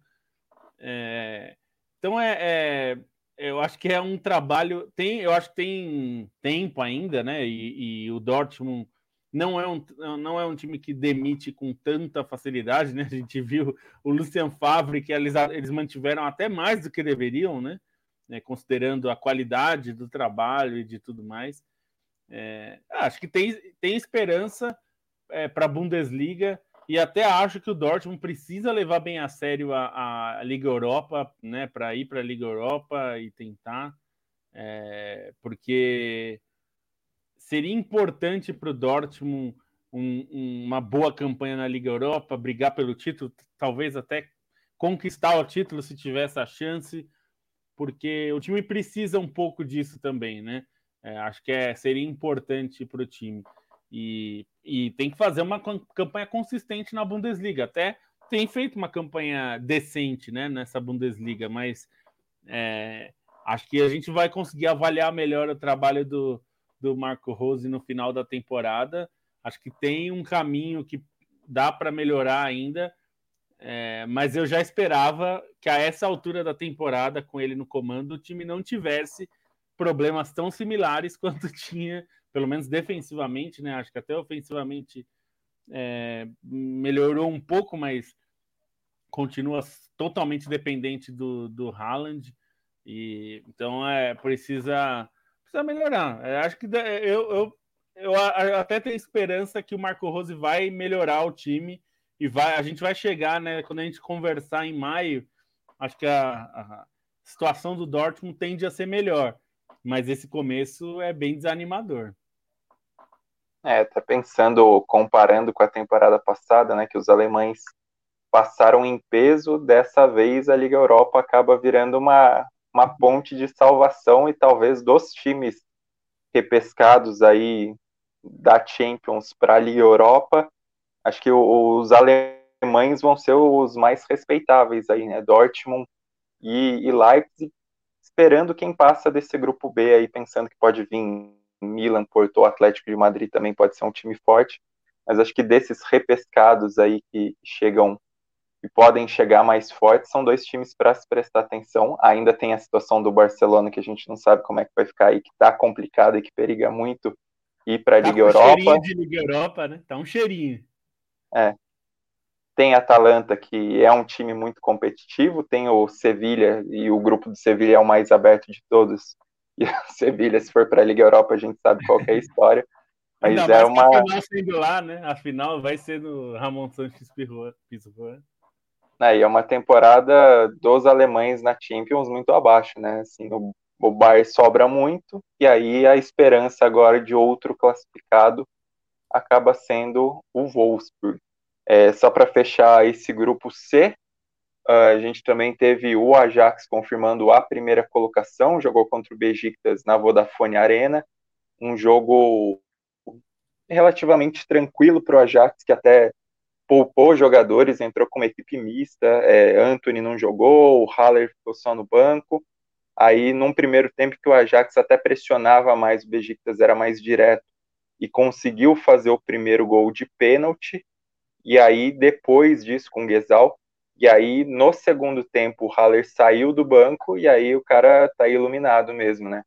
É, então é, eu acho que é um trabalho. Tem, eu acho que tem tempo ainda, né? E, e, o Dortmund não é, um, não é um time que demite com tanta facilidade, né? A gente viu o Lucian Favre que eles, eles mantiveram até mais do que deveriam, né? Né? Considerando a qualidade do trabalho e de tudo mais. É, acho que tem, tem esperança é, para a Bundesliga e até acho que o Dortmund precisa levar bem a sério a, a Liga Europa, né, para ir para a Liga Europa e tentar, é, porque seria importante para o Dortmund um, um, uma boa campanha na Liga Europa, brigar pelo título, talvez até conquistar o título se tiver essa chance, porque o time precisa um pouco disso também, né? É, acho que é, seria importante para o time. E, e tem que fazer uma campanha consistente na Bundesliga. Até tem feito uma campanha decente né, nessa Bundesliga, mas é, acho que a gente vai conseguir avaliar melhor o trabalho do, do Marco Rose no final da temporada. Acho que tem um caminho que dá para melhorar ainda, é, mas eu já esperava que a essa altura da temporada, com ele no comando, o time não tivesse problemas tão similares *laughs* quanto tinha pelo menos defensivamente, né? Acho que até ofensivamente é, melhorou um pouco, mas continua totalmente dependente do, do Haaland. E, então é, precisa, precisa melhorar. É, acho que eu, eu, eu até tenho esperança que o Marco Rose vai melhorar o time e vai, a gente vai chegar, né? Quando a gente conversar em maio, acho que a, a situação do Dortmund tende a ser melhor. Mas esse começo é bem desanimador. É, tá pensando, comparando com a temporada passada, né, que os alemães passaram em peso, dessa vez a Liga Europa acaba virando uma, uma ponte de salvação e talvez dos times repescados aí da Champions para a Liga Europa, acho que os alemães vão ser os mais respeitáveis aí, né, Dortmund e, e Leipzig, esperando quem passa desse grupo B aí, pensando que pode vir Milan, Porto, Atlético de Madrid também pode ser um time forte, mas acho que desses repescados aí que chegam e podem chegar mais fortes, são dois times para se prestar atenção. Ainda tem a situação do Barcelona que a gente não sabe como é que vai ficar aí, que está complicado e que periga muito ir para a tá Liga um Europa. Cheirinho de Liga Europa, né? Tá um cheirinho. É. Tem a Atalanta, que é um time muito competitivo, tem o Sevilha, e o grupo do Sevilha é o mais aberto de todos, *laughs* e o Sevilha, se for para a Liga Europa, a gente sabe qual é a história. *laughs* Mas Ainda é uma. A sendo lá, né? A final vai ser no Ramon Sanches Pizjuan. É, e é uma temporada dos alemães na Champions muito abaixo, né? Assim, o, o Bar sobra muito, e aí a esperança agora de outro classificado acaba sendo o Wolfsburg. É, só para fechar esse grupo C, a gente também teve o Ajax confirmando a primeira colocação, jogou contra o Besiktas na Vodafone Arena, um jogo relativamente tranquilo para o Ajax, que até poupou jogadores, entrou com uma equipe mista, é, Anthony não jogou, o Haller ficou só no banco, aí num primeiro tempo que o Ajax até pressionava mais, o Besiktas era mais direto, e conseguiu fazer o primeiro gol de pênalti, e aí depois disso com o Guesal, e aí no segundo tempo o Haller saiu do banco, e aí o cara tá iluminado mesmo, né?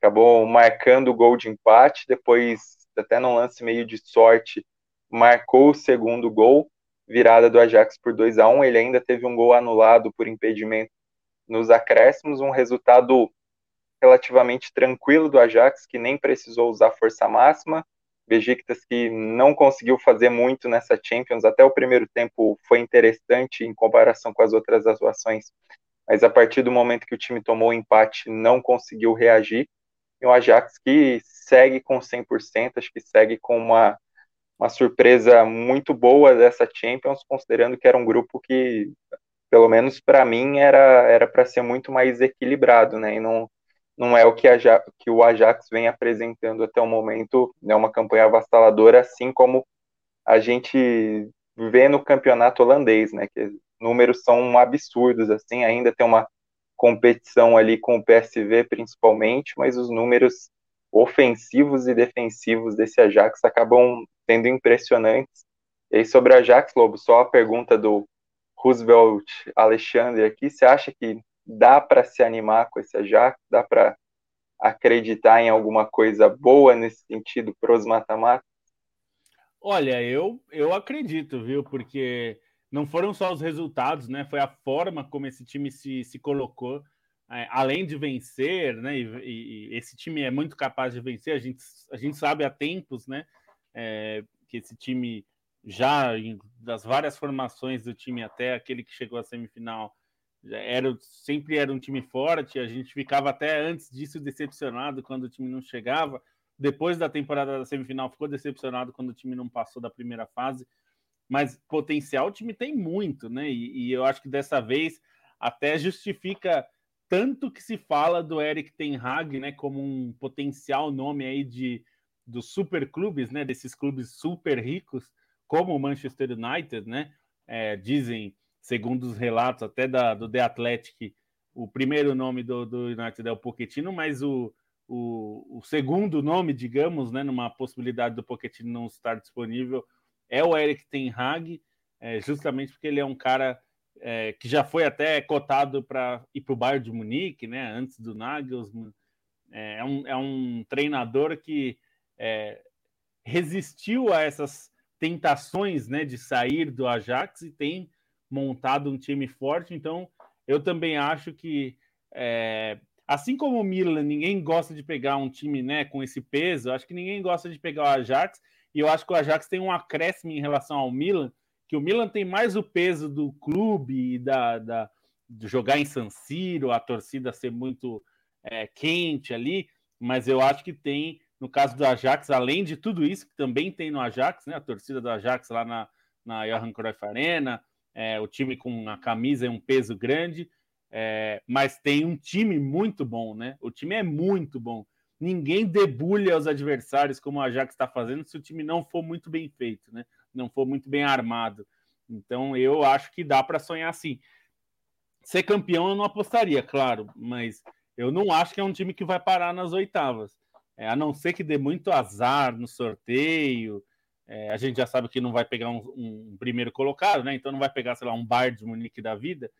Acabou marcando o gol de empate, depois até num lance meio de sorte, marcou o segundo gol, virada do Ajax por 2 a 1 ele ainda teve um gol anulado por impedimento nos acréscimos, um resultado relativamente tranquilo do Ajax, que nem precisou usar força máxima, Besiktas que não conseguiu fazer muito nessa Champions, até o primeiro tempo foi interessante em comparação com as outras atuações, mas a partir do momento que o time tomou o empate, não conseguiu reagir, e o Ajax que segue com 100%, acho que segue com uma uma surpresa muito boa dessa Champions, considerando que era um grupo que, pelo menos para mim, era para ser muito mais equilibrado, né? E não, não é o que, que o Ajax vem apresentando até o momento, né? uma campanha avassaladora, assim como a gente vê no campeonato holandês, né? Que números são absurdos, assim, ainda tem uma competição ali com o PSV principalmente, mas os números ofensivos e defensivos desse Ajax acabam sendo impressionantes. E aí, sobre a Ajax, Lobo, só a pergunta do Roosevelt Alexandre aqui, você acha que dá para se animar com esse Ajax? Dá para acreditar em alguma coisa boa nesse sentido para os mata-matas? Olha, eu, eu acredito, viu? Porque não foram só os resultados, né? Foi a forma como esse time se, se colocou. É, além de vencer, né? E, e, esse time é muito capaz de vencer, a gente, a gente sabe há tempos, né? é, que esse time já das várias formações do time até aquele que chegou à semifinal era sempre era um time forte. A gente ficava até antes disso decepcionado quando o time não chegava. Depois da temporada da semifinal ficou decepcionado quando o time não passou da primeira fase. Mas potencial o time tem muito, né? E, e eu acho que dessa vez até justifica tanto que se fala do Eric Ten Hag, né, como um potencial nome aí de dos super clubes, né, desses clubes super ricos, como o Manchester United, né, é, dizem, segundo os relatos até da, do The Athletic, o primeiro nome do, do United é o Pochettino, mas o, o, o, segundo nome, digamos, né, numa possibilidade do Pochettino não estar disponível, é o Eric Ten Hag, é, justamente porque ele é um cara é, que já foi até cotado para ir para o Bayern de Munique, né, antes do Nagelsmann. É, é um, é um treinador que é, resistiu a essas tentações né, de sair do Ajax e tem montado um time forte. Então, eu também acho que, é, assim como o Milan, ninguém gosta de pegar um time né, com esse peso, acho que ninguém gosta de pegar o Ajax. E eu acho que o Ajax tem um acréscimo em relação ao Milan, que o Milan tem mais o peso do clube e da, da de jogar em San Siro, a torcida ser muito é, quente ali, mas eu acho que tem no caso do Ajax, além de tudo isso que também tem no Ajax, né? A torcida do Ajax lá na, na Johan Cruyff Arena, é, o time com a camisa e um peso grande, é, mas tem um time muito bom, né? O time é muito bom. Ninguém debulha os adversários como o Ajax está fazendo se o time não for muito bem feito, né? Não for muito bem armado. Então eu acho que dá para sonhar assim. Ser campeão eu não apostaria, claro, mas eu não acho que é um time que vai parar nas oitavas. É, a não ser que dê muito azar no sorteio. É, a gente já sabe que não vai pegar um, um, primeiro colocado, né? Então não vai pegar, sei lá, um Bayern de Munique da vida.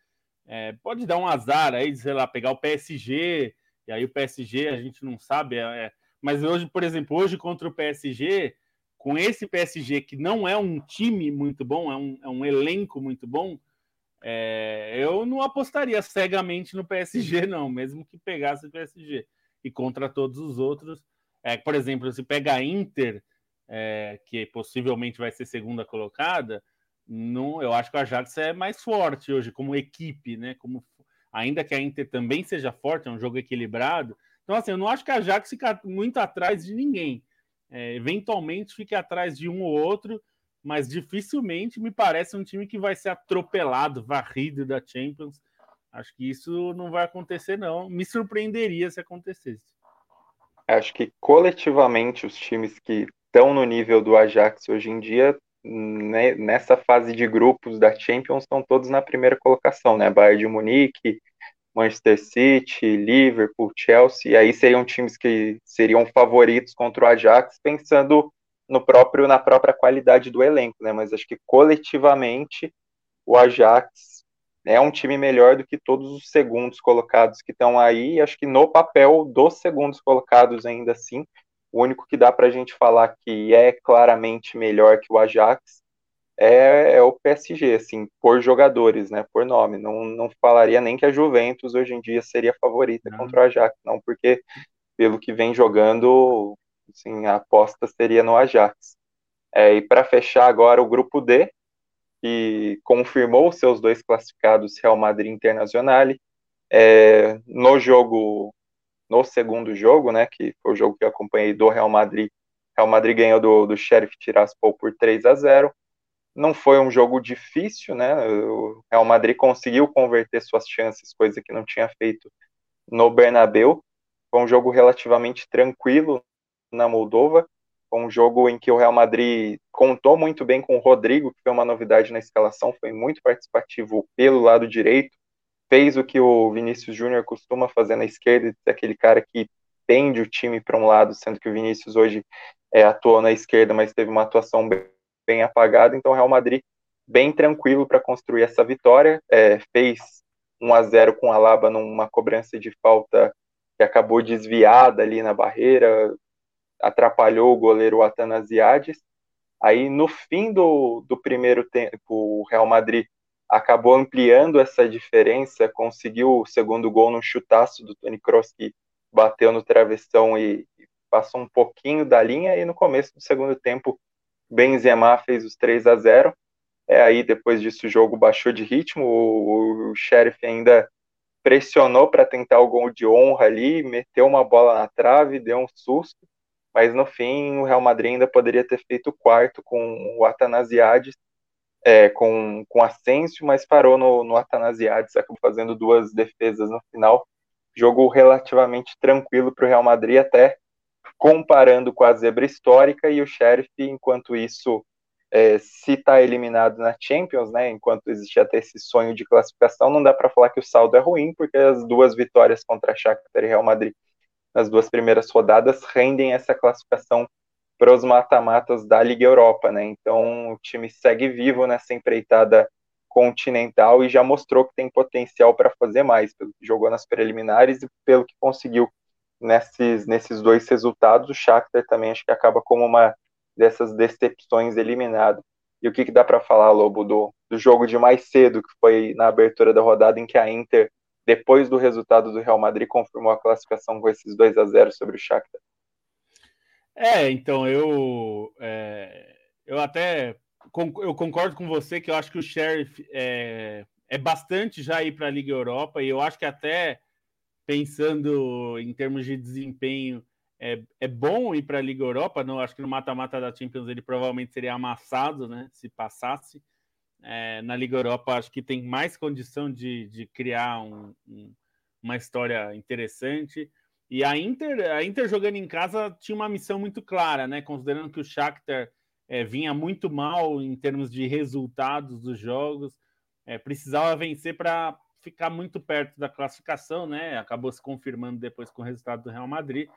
É, pode dar um azar aí, sei lá, pegar o PSG, e aí o PSG a gente não sabe. É, é, mas hoje, por exemplo, hoje contra o PSG, com esse PSG que não é um time muito bom, é um, é um elenco muito bom, é, eu não apostaria cegamente no PSG, *laughs* não, mesmo que pegasse o PSG e contra todos os outros. É, por exemplo, se pega a Inter, é, que possivelmente vai ser segunda colocada, não, eu acho que o Ajax é mais forte hoje como equipe, né? Como, ainda que a Inter também seja forte, é um jogo equilibrado. Então, assim, eu não acho que a Ajax fica muito atrás de ninguém. é, eventualmente fique atrás de um ou outro, mas dificilmente me parece um time que vai ser atropelado, varrido da Champions. Acho que isso não vai acontecer, não. Me surpreenderia se acontecesse. Acho que coletivamente os times que estão no nível do Ajax hoje em dia, né, nessa fase de grupos da Champions, estão todos na primeira colocação, né? Bayern de Munique, Manchester City, Liverpool, Chelsea, aí seriam times que seriam favoritos contra o Ajax, pensando no próprio na própria qualidade do elenco, né? Mas acho que coletivamente o Ajax é um time melhor do que todos os segundos colocados que estão aí. Acho que no papel dos segundos colocados ainda assim, o único que dá para a gente falar que é claramente melhor que o Ajax é, é, o PSG, assim, por jogadores, né, por nome. Não, não falaria nem que a Juventus hoje em dia seria favorita contra o Ajax, não, porque pelo que vem jogando, assim, a aposta seria no Ajax. É, e para fechar agora o grupo D, que confirmou seus dois classificados Real Madrid Internacional, é, no jogo, no segundo jogo, né, que foi o jogo que eu acompanhei do Real Madrid, Real Madrid ganhou do, do Sheriff Tiraspol por 3 a 0 não foi um jogo difícil, né? O Real Madrid conseguiu converter suas chances, coisa que não tinha feito no Bernabeu. Foi um jogo relativamente tranquilo na Moldova. Foi um jogo em que o Real Madrid contou muito bem com o Rodrigo, que foi uma novidade na escalação, foi muito participativo pelo lado direito. Fez o que o Vinícius Júnior costuma fazer na esquerda, aquele cara que tende o time para um lado, sendo que o Vinícius hoje é, atuou na esquerda, mas teve uma atuação bem bem apagado, então o Real Madrid bem tranquilo para construir essa vitória, é, fez 1 a 0 com a Alaba numa cobrança de falta que acabou desviada ali na barreira, atrapalhou o goleiro Atanasiades. Aí no fim do, do primeiro tempo, o Real Madrid acabou ampliando essa diferença, conseguiu o segundo gol no chutaço do Toni Kroos que bateu no travessão e, e passou um pouquinho da linha e no começo do segundo tempo Benzema fez os 3 a 0 é, aí depois disso o jogo baixou de ritmo, o, o Sheriff ainda pressionou para tentar o gol de honra ali, meteu uma bola na trave, deu um susto, mas no fim o Real Madrid ainda poderia ter feito o quarto com o Atanasiades, é, com, com Asensio, mas parou no, no Atanasiades, acabou fazendo duas defesas no final. Jogo relativamente tranquilo para o Real Madrid, até comparando com a zebra histórica e o Sheriff, enquanto isso, é, se está eliminado na Champions, né, enquanto existe até esse sonho de classificação, não dá para falar que o saldo é ruim, porque as duas vitórias contra Shakhtar e Real Madrid nas duas primeiras rodadas rendem essa classificação para os mata-matas da Liga Europa, né? Então o time segue vivo nessa empreitada continental e já mostrou que tem potencial para fazer mais, pelo que jogou nas preliminares e pelo que conseguiu nesses, nesses dois resultados, o Shakhtar também acho que acaba como uma dessas decepções eliminado. E o que, que dá para falar, Lobo, do, do jogo de mais cedo, que foi na abertura da rodada, em que a Inter, depois do resultado do Real Madrid, confirmou a classificação com esses 2 a 0 sobre o Shakhtar? É, então, eu, é, eu até eu concordo com você que eu acho que o Sheriff é, é bastante já ir para a Liga Europa, e eu acho que até pensando em termos de desempenho, é, é bom ir para a Liga Europa. Não, acho que no mata-mata da Champions ele provavelmente seria amassado, né? Se passasse. É, na Liga Europa, acho que tem mais condição de, de criar um, um, uma história interessante. E a Inter, a Inter jogando em casa tinha uma missão muito clara, né? Considerando que o Shakhtar é, vinha muito mal em termos de resultados dos jogos, é, precisava vencer para ficar muito perto da classificação, né? Acabou se confirmando depois com o resultado do Real Madrid.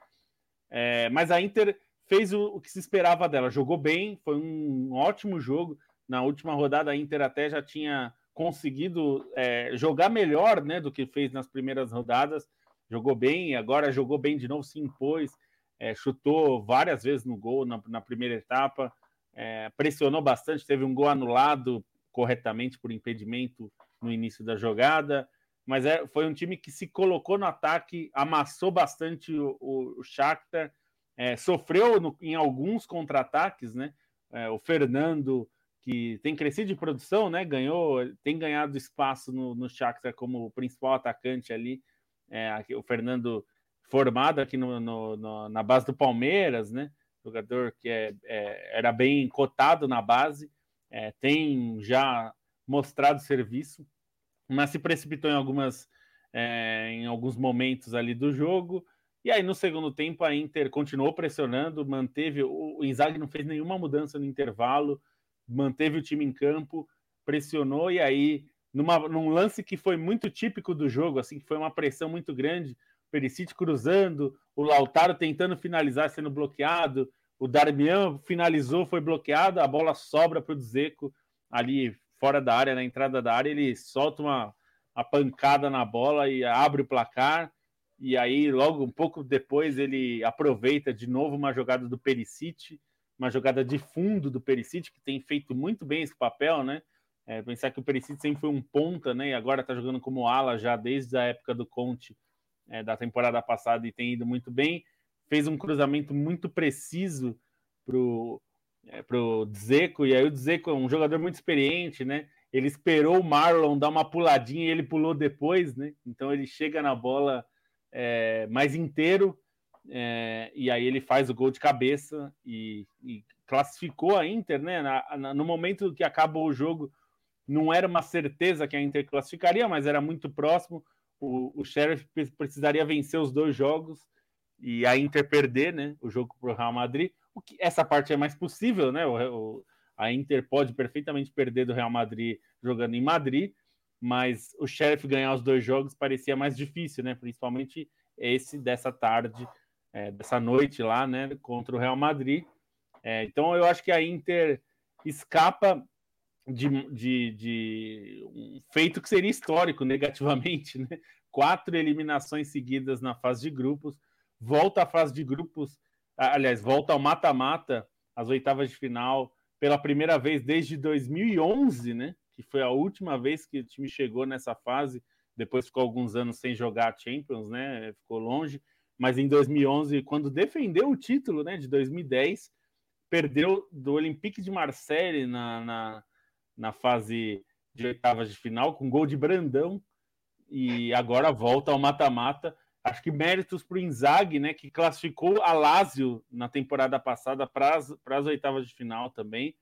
É, mas a Inter fez o, o, que se esperava dela, jogou bem, foi um ótimo jogo. Na última rodada, a Inter até já tinha conseguido é, jogar melhor né, do que fez nas primeiras rodadas. Jogou bem, agora jogou bem de novo, se impôs, é, chutou várias vezes no gol na, na primeira etapa, é, pressionou bastante, teve um gol anulado corretamente por impedimento no início da jogada, mas é, foi um time que se colocou no ataque, amassou bastante o, o, Shakhtar, é, sofreu no, em alguns contra-ataques, né? É, o Fernando, que tem crescido de produção, né? Ganhou, tem ganhado espaço no, no Shakhtar como principal atacante ali. É, o Fernando formado aqui no, no, no, na base do Palmeiras, né? jogador que é, é, era bem cotado na base, é, tem já mostrado serviço, mas se precipitou em algumas é, em alguns momentos ali do jogo. E aí, no segundo tempo, a Inter continuou pressionando, manteve. O Inzaghi não fez nenhuma mudança no intervalo, manteve o time em campo, pressionou, e aí, numa, num lance que foi muito típico do jogo, assim, que foi uma pressão muito grande, Perisic cruzando, o Lautaro tentando finalizar, sendo bloqueado, o Darmian finalizou, foi bloqueado, a bola sobra para o Dzeko ali fora da área, na entrada da área, ele solta uma, uma pancada na bola e abre o placar. E aí, logo um pouco depois, ele aproveita de novo uma jogada do Perisic, uma jogada de fundo do Perisic, que tem feito muito bem esse papel, né? É, pensar que o Perisic sempre foi um ponta, né? E agora está jogando como ala já desde a época do Conte, é, da temporada passada, e tem ido muito bem. Fez um cruzamento muito preciso pro é, pro Dzeko, e aí o Dzeko é um jogador muito experiente, né? Ele esperou o Marlon dar uma puladinha e ele pulou depois, né? Então ele chega na bola é, mais inteiro, é, e aí ele faz o gol de cabeça e, e classificou a Inter, né? Na, na, no momento que acabou o jogo, não era uma certeza que a Inter classificaria, mas era muito próximo. O, o Sheriff precisaria vencer os dois jogos e a Inter perder, né? O jogo para o Real Madrid. O que, essa parte é mais possível, né? O, o, a Inter pode perfeitamente perder do Real Madrid jogando em Madrid, mas o Sheriff ganhar os dois jogos parecia mais difícil, né? Principalmente esse dessa tarde é, dessa noite lá, né, contra o Real Madrid. É, então eu acho que a Inter escapa de, de, de, um feito que seria histórico *laughs* negativamente, né? Quatro eliminações seguidas na fase de grupos, volta à fase de grupos, aliás, volta ao mata-mata, as oitavas de final, pela primeira vez desde 2011, né? Que foi a última vez que o time chegou nessa fase. Depois ficou alguns anos sem jogar Champions, né? Ficou longe mas em 2011, quando defendeu o título né, de 2010, perdeu do Olympique de Marseille na, na, na fase de oitavas de final, com gol de Brandão, e agora volta ao mata-mata. Acho que méritos para o Inzaghi, né, que classificou a Lazio na temporada passada para as oitavas de final também,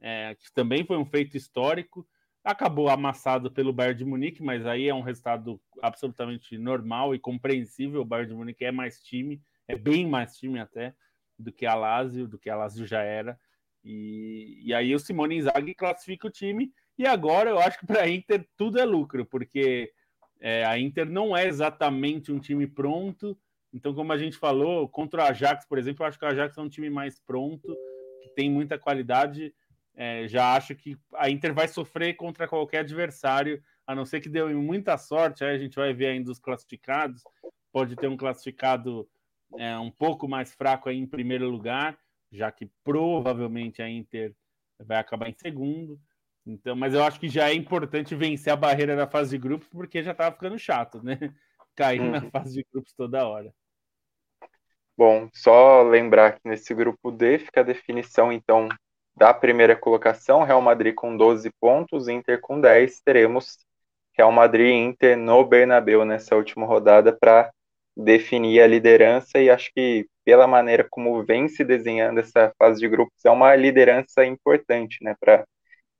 é, que também foi um feito histórico. Acabou amassado pelo Bayern de Munique, mas aí é um resultado absolutamente normal e compreensível. O Bayern de Munique é mais time, é bem mais time até do que a Lazio, do que a Lazio já era. E, e aí o Simone Inzaghi classifica o time. E agora eu acho que para a Inter tudo é lucro, porque é, a Inter não é exatamente um time pronto. Então, como a gente falou, contra o Ajax, por exemplo, eu acho que o Ajax é um time mais pronto, que tem muita qualidade é, já acho que a Inter vai sofrer contra qualquer adversário, a não ser que deu muita sorte. Aí a gente vai ver ainda os classificados. Pode ter um classificado é, um pouco mais fraco aí em primeiro lugar, já que provavelmente a Inter vai acabar em segundo. Então, mas eu acho que já é importante vencer a barreira da fase de grupos, porque já estava ficando chato, né? *laughs* Cair uhum. na fase de grupos toda hora. Bom, só lembrar que nesse grupo D fica a definição, então, da primeira colocação, Real Madrid com 12 pontos, Inter com 10. Teremos Real Madrid e Inter no Bernabéu nessa última rodada para definir a liderança e acho que pela maneira como vem se desenhando essa fase de grupos é uma liderança importante, né, para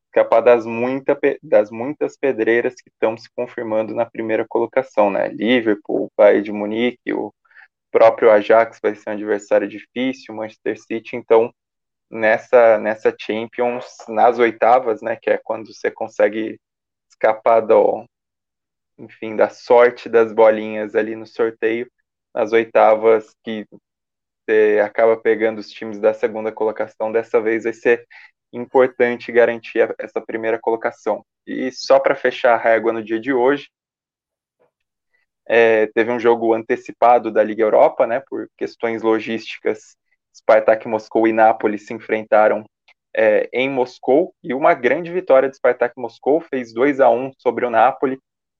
escapar das, muita, das muitas pedreiras que estão se confirmando na primeira colocação, né, Liverpool, Bayern de Munique, o próprio Ajax vai ser um adversário difícil, Manchester City, então nessa, nessa Champions, nas oitavas, né, que é quando você consegue escapar do, enfim, da sorte das bolinhas ali no sorteio, nas oitavas que você acaba pegando os times da segunda colocação, dessa vez vai ser importante garantir essa primeira colocação. E só para fechar a régua no dia de hoje, é, teve um jogo antecipado da Liga Europa, né, por questões logísticas, Spartak Moscou e Nápoles se enfrentaram é, em Moscou e uma grande vitória do Spartak Moscou fez 2 a 1 sobre o Napoli.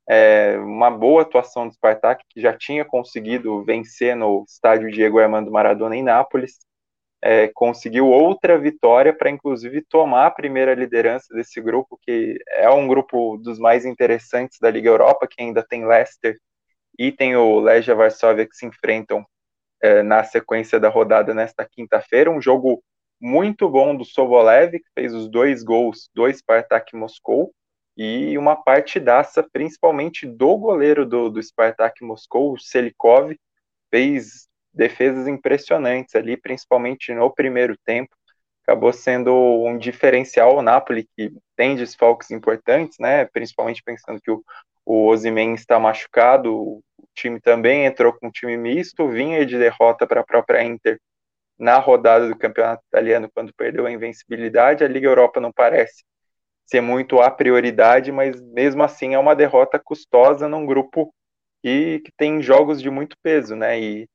É, uma boa atuação do Spartak que já tinha conseguido vencer no estádio Diego Armando Maradona em Nápoles. É, conseguiu outra vitória para inclusive tomar a primeira liderança desse grupo, que é um grupo dos mais interessantes da Liga Europa, que ainda tem Leicester e tem o Legia Varsóvia que se enfrentam é, na sequência da rodada nesta quinta-feira. Um jogo muito bom do Sobolev, que fez os dois gols do Spartak Moscou, e uma partidaça, principalmente do goleiro do, do Spartak Moscou, o Selikov, fez defesas impressionantes ali, principalmente no primeiro tempo. Acabou sendo um diferencial o Napoli, que tem desfalques importantes, né? Principalmente pensando que o, o está machucado, o time também entrou com um time misto, vinha de derrota para a própria Inter na rodada do campeonato italiano, quando perdeu a invencibilidade. A Liga Europa não parece ser muito a prioridade, mas mesmo assim é uma derrota custosa num grupo que, que tem jogos de muito peso, né? E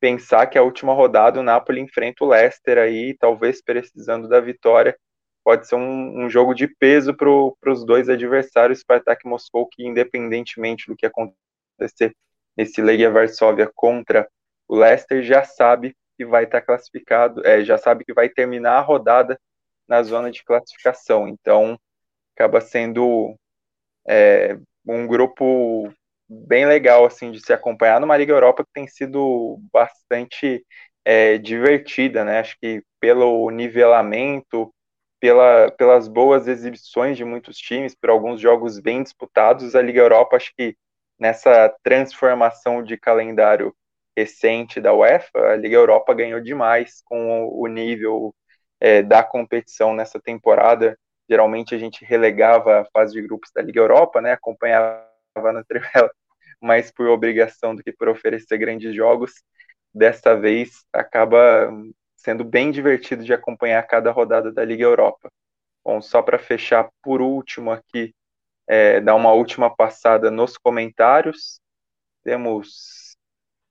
pensar que a última rodada o Napoli enfrenta o Leicester aí, talvez precisando da vitória, pode ser um, um jogo de peso para os dois adversários, Spartak Moscou, que independentemente do que acontecer nesse Legia Varsóvia contra o Leicester, já sabe que vai estar tá classificado, é, já sabe que vai terminar a rodada na zona de classificação. Então, acaba sendo é, um grupo bem legal assim de se acompanhar numa Liga Europa que tem sido bastante é, divertida, né? Acho que pelo nivelamento, pela, pelas boas exibições de muitos times, por alguns jogos bem disputados, a Liga Europa acho que nessa transformação de calendário recente da UEFA, a Liga Europa ganhou demais com o nível é, da competição nessa temporada. Geralmente a gente relegava a fase de grupos da Liga Europa, né? Acompanhava na trivela *laughs* mais por obrigação do que por oferecer grandes jogos. Dessa vez acaba sendo bem divertido de acompanhar cada rodada da Liga Europa. Bom, só para fechar por último aqui, é, dar uma última passada nos comentários. Temos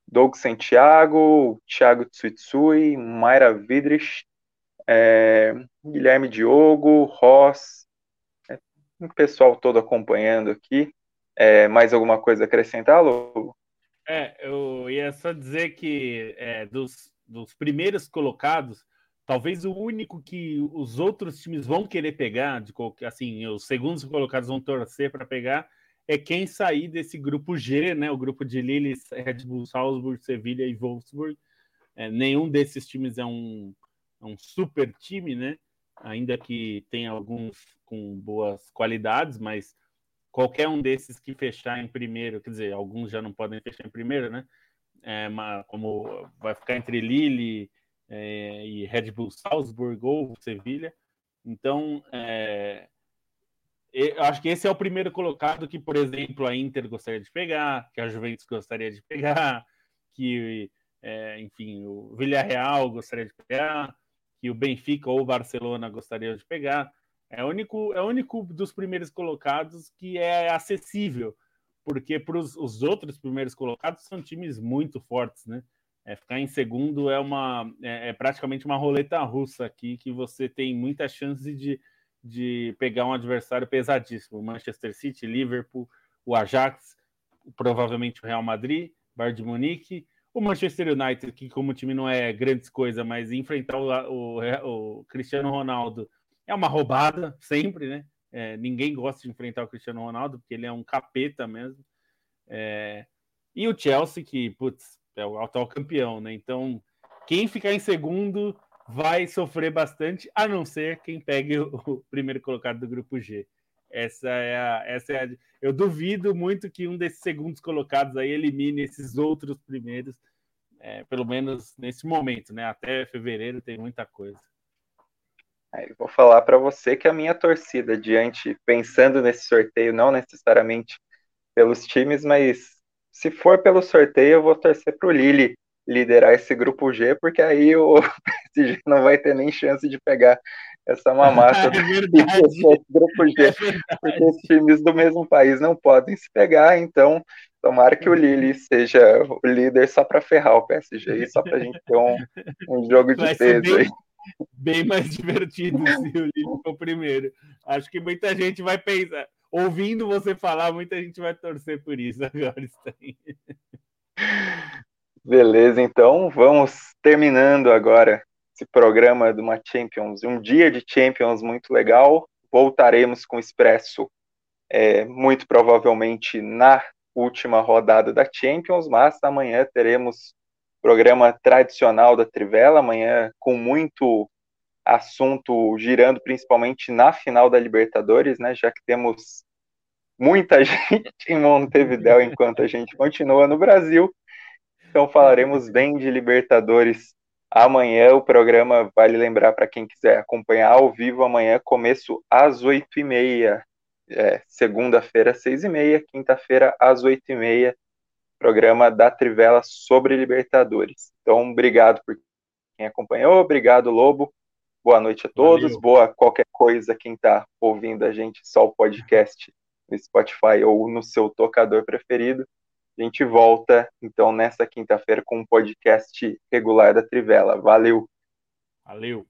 Doug Santiago, Thiago Tsuitsui, Mayra Vidrich, é, Guilherme Diogo, Ross, é, o pessoal todo acompanhando aqui. É, mais alguma coisa a acrescentar, Lu? É, eu ia só dizer que é, dos, dos primeiros colocados, talvez o único que os outros times vão querer pegar, de assim, os segundos colocados vão torcer para pegar, é quem sair desse grupo G, né? O grupo de Lille, Red Bull Salzburg, Sevilha e Wolfsburg. É, nenhum desses times é um, é um super time, né? Ainda que tenha alguns com boas qualidades, mas qualquer um desses que fechar em primeiro, quer dizer, alguns já não podem fechar em primeiro, né? É, como vai ficar entre Lille é, e Red Bull Salzburg ou Sevilha. Então, é, eu acho que esse é o primeiro colocado que, por exemplo, a Inter gostaria de pegar, que a Juventus gostaria de pegar, que, é, enfim, o Villarreal gostaria de pegar, que o Benfica ou o Barcelona gostaria de pegar. É o único, é o único dos primeiros colocados que é acessível, porque para os outros primeiros colocados são times muito fortes, né? É, ficar em segundo é uma é, é, praticamente uma roleta russa aqui que você tem muita chance de, de pegar um adversário pesadíssimo. Manchester City, Liverpool, o Ajax, provavelmente o Real Madrid, Bayern de Munique, o Manchester United, que como time não é grandes coisa, mas enfrentar o, o, o Cristiano Ronaldo é uma roubada, sempre, né? É, ninguém gosta de enfrentar o Cristiano Ronaldo, porque ele é um capeta mesmo. É, e o Chelsea, que, putz, é o atual campeão, né? Então, quem ficar em segundo vai sofrer bastante, a não ser quem pegue o, primeiro colocado do grupo G. Essa é a, essa é a, eu duvido muito que um desses segundos colocados aí elimine esses outros primeiros, é, pelo menos nesse momento, né? Até fevereiro tem muita coisa. Aí vou falar para você que a minha torcida diante, pensando nesse sorteio, não necessariamente pelos times, mas se for pelo sorteio, eu vou torcer para o Lille liderar esse grupo G, porque aí o *laughs* PSG não vai ter nem chance de pegar essa mamata é *laughs* do grupo G, é porque os times do mesmo país não podem se pegar, então tomara que o Lille seja o líder só para ferrar o PSG só para a gente ter um, um jogo de peso aí. bem mais divertido se o Lille for primeiro. Acho que muita gente vai pensar, ouvindo você falar, muita gente vai torcer por isso agora. Beleza, então vamos terminando agora esse programa de uma Champions, um dia de Champions muito legal. Voltaremos com o Expresso é, muito provavelmente na última rodada da Champions, mas amanhã teremos programa tradicional da Trivela, amanhã com muito assunto girando principalmente na final da Libertadores, né? Já que temos muita *laughs* gente em Montevidéu enquanto a gente continua no Brasil. Então falaremos bem de Libertadores amanhã. O programa vale lembrar para quem quiser acompanhar ao vivo amanhã, começo às oito e meia. É, segunda-feira, seis e meia, quinta-feira, às oito e meia, programa da Trivela sobre Libertadores. Então, obrigado por quem acompanhou, obrigado, Lobo. Boa noite a todos, Valeu. boa qualquer coisa quem está ouvindo a gente, só o podcast no Spotify ou no seu tocador preferido. A gente volta então nessa quinta-feira com um podcast regular da Trivela. Valeu! Valeu!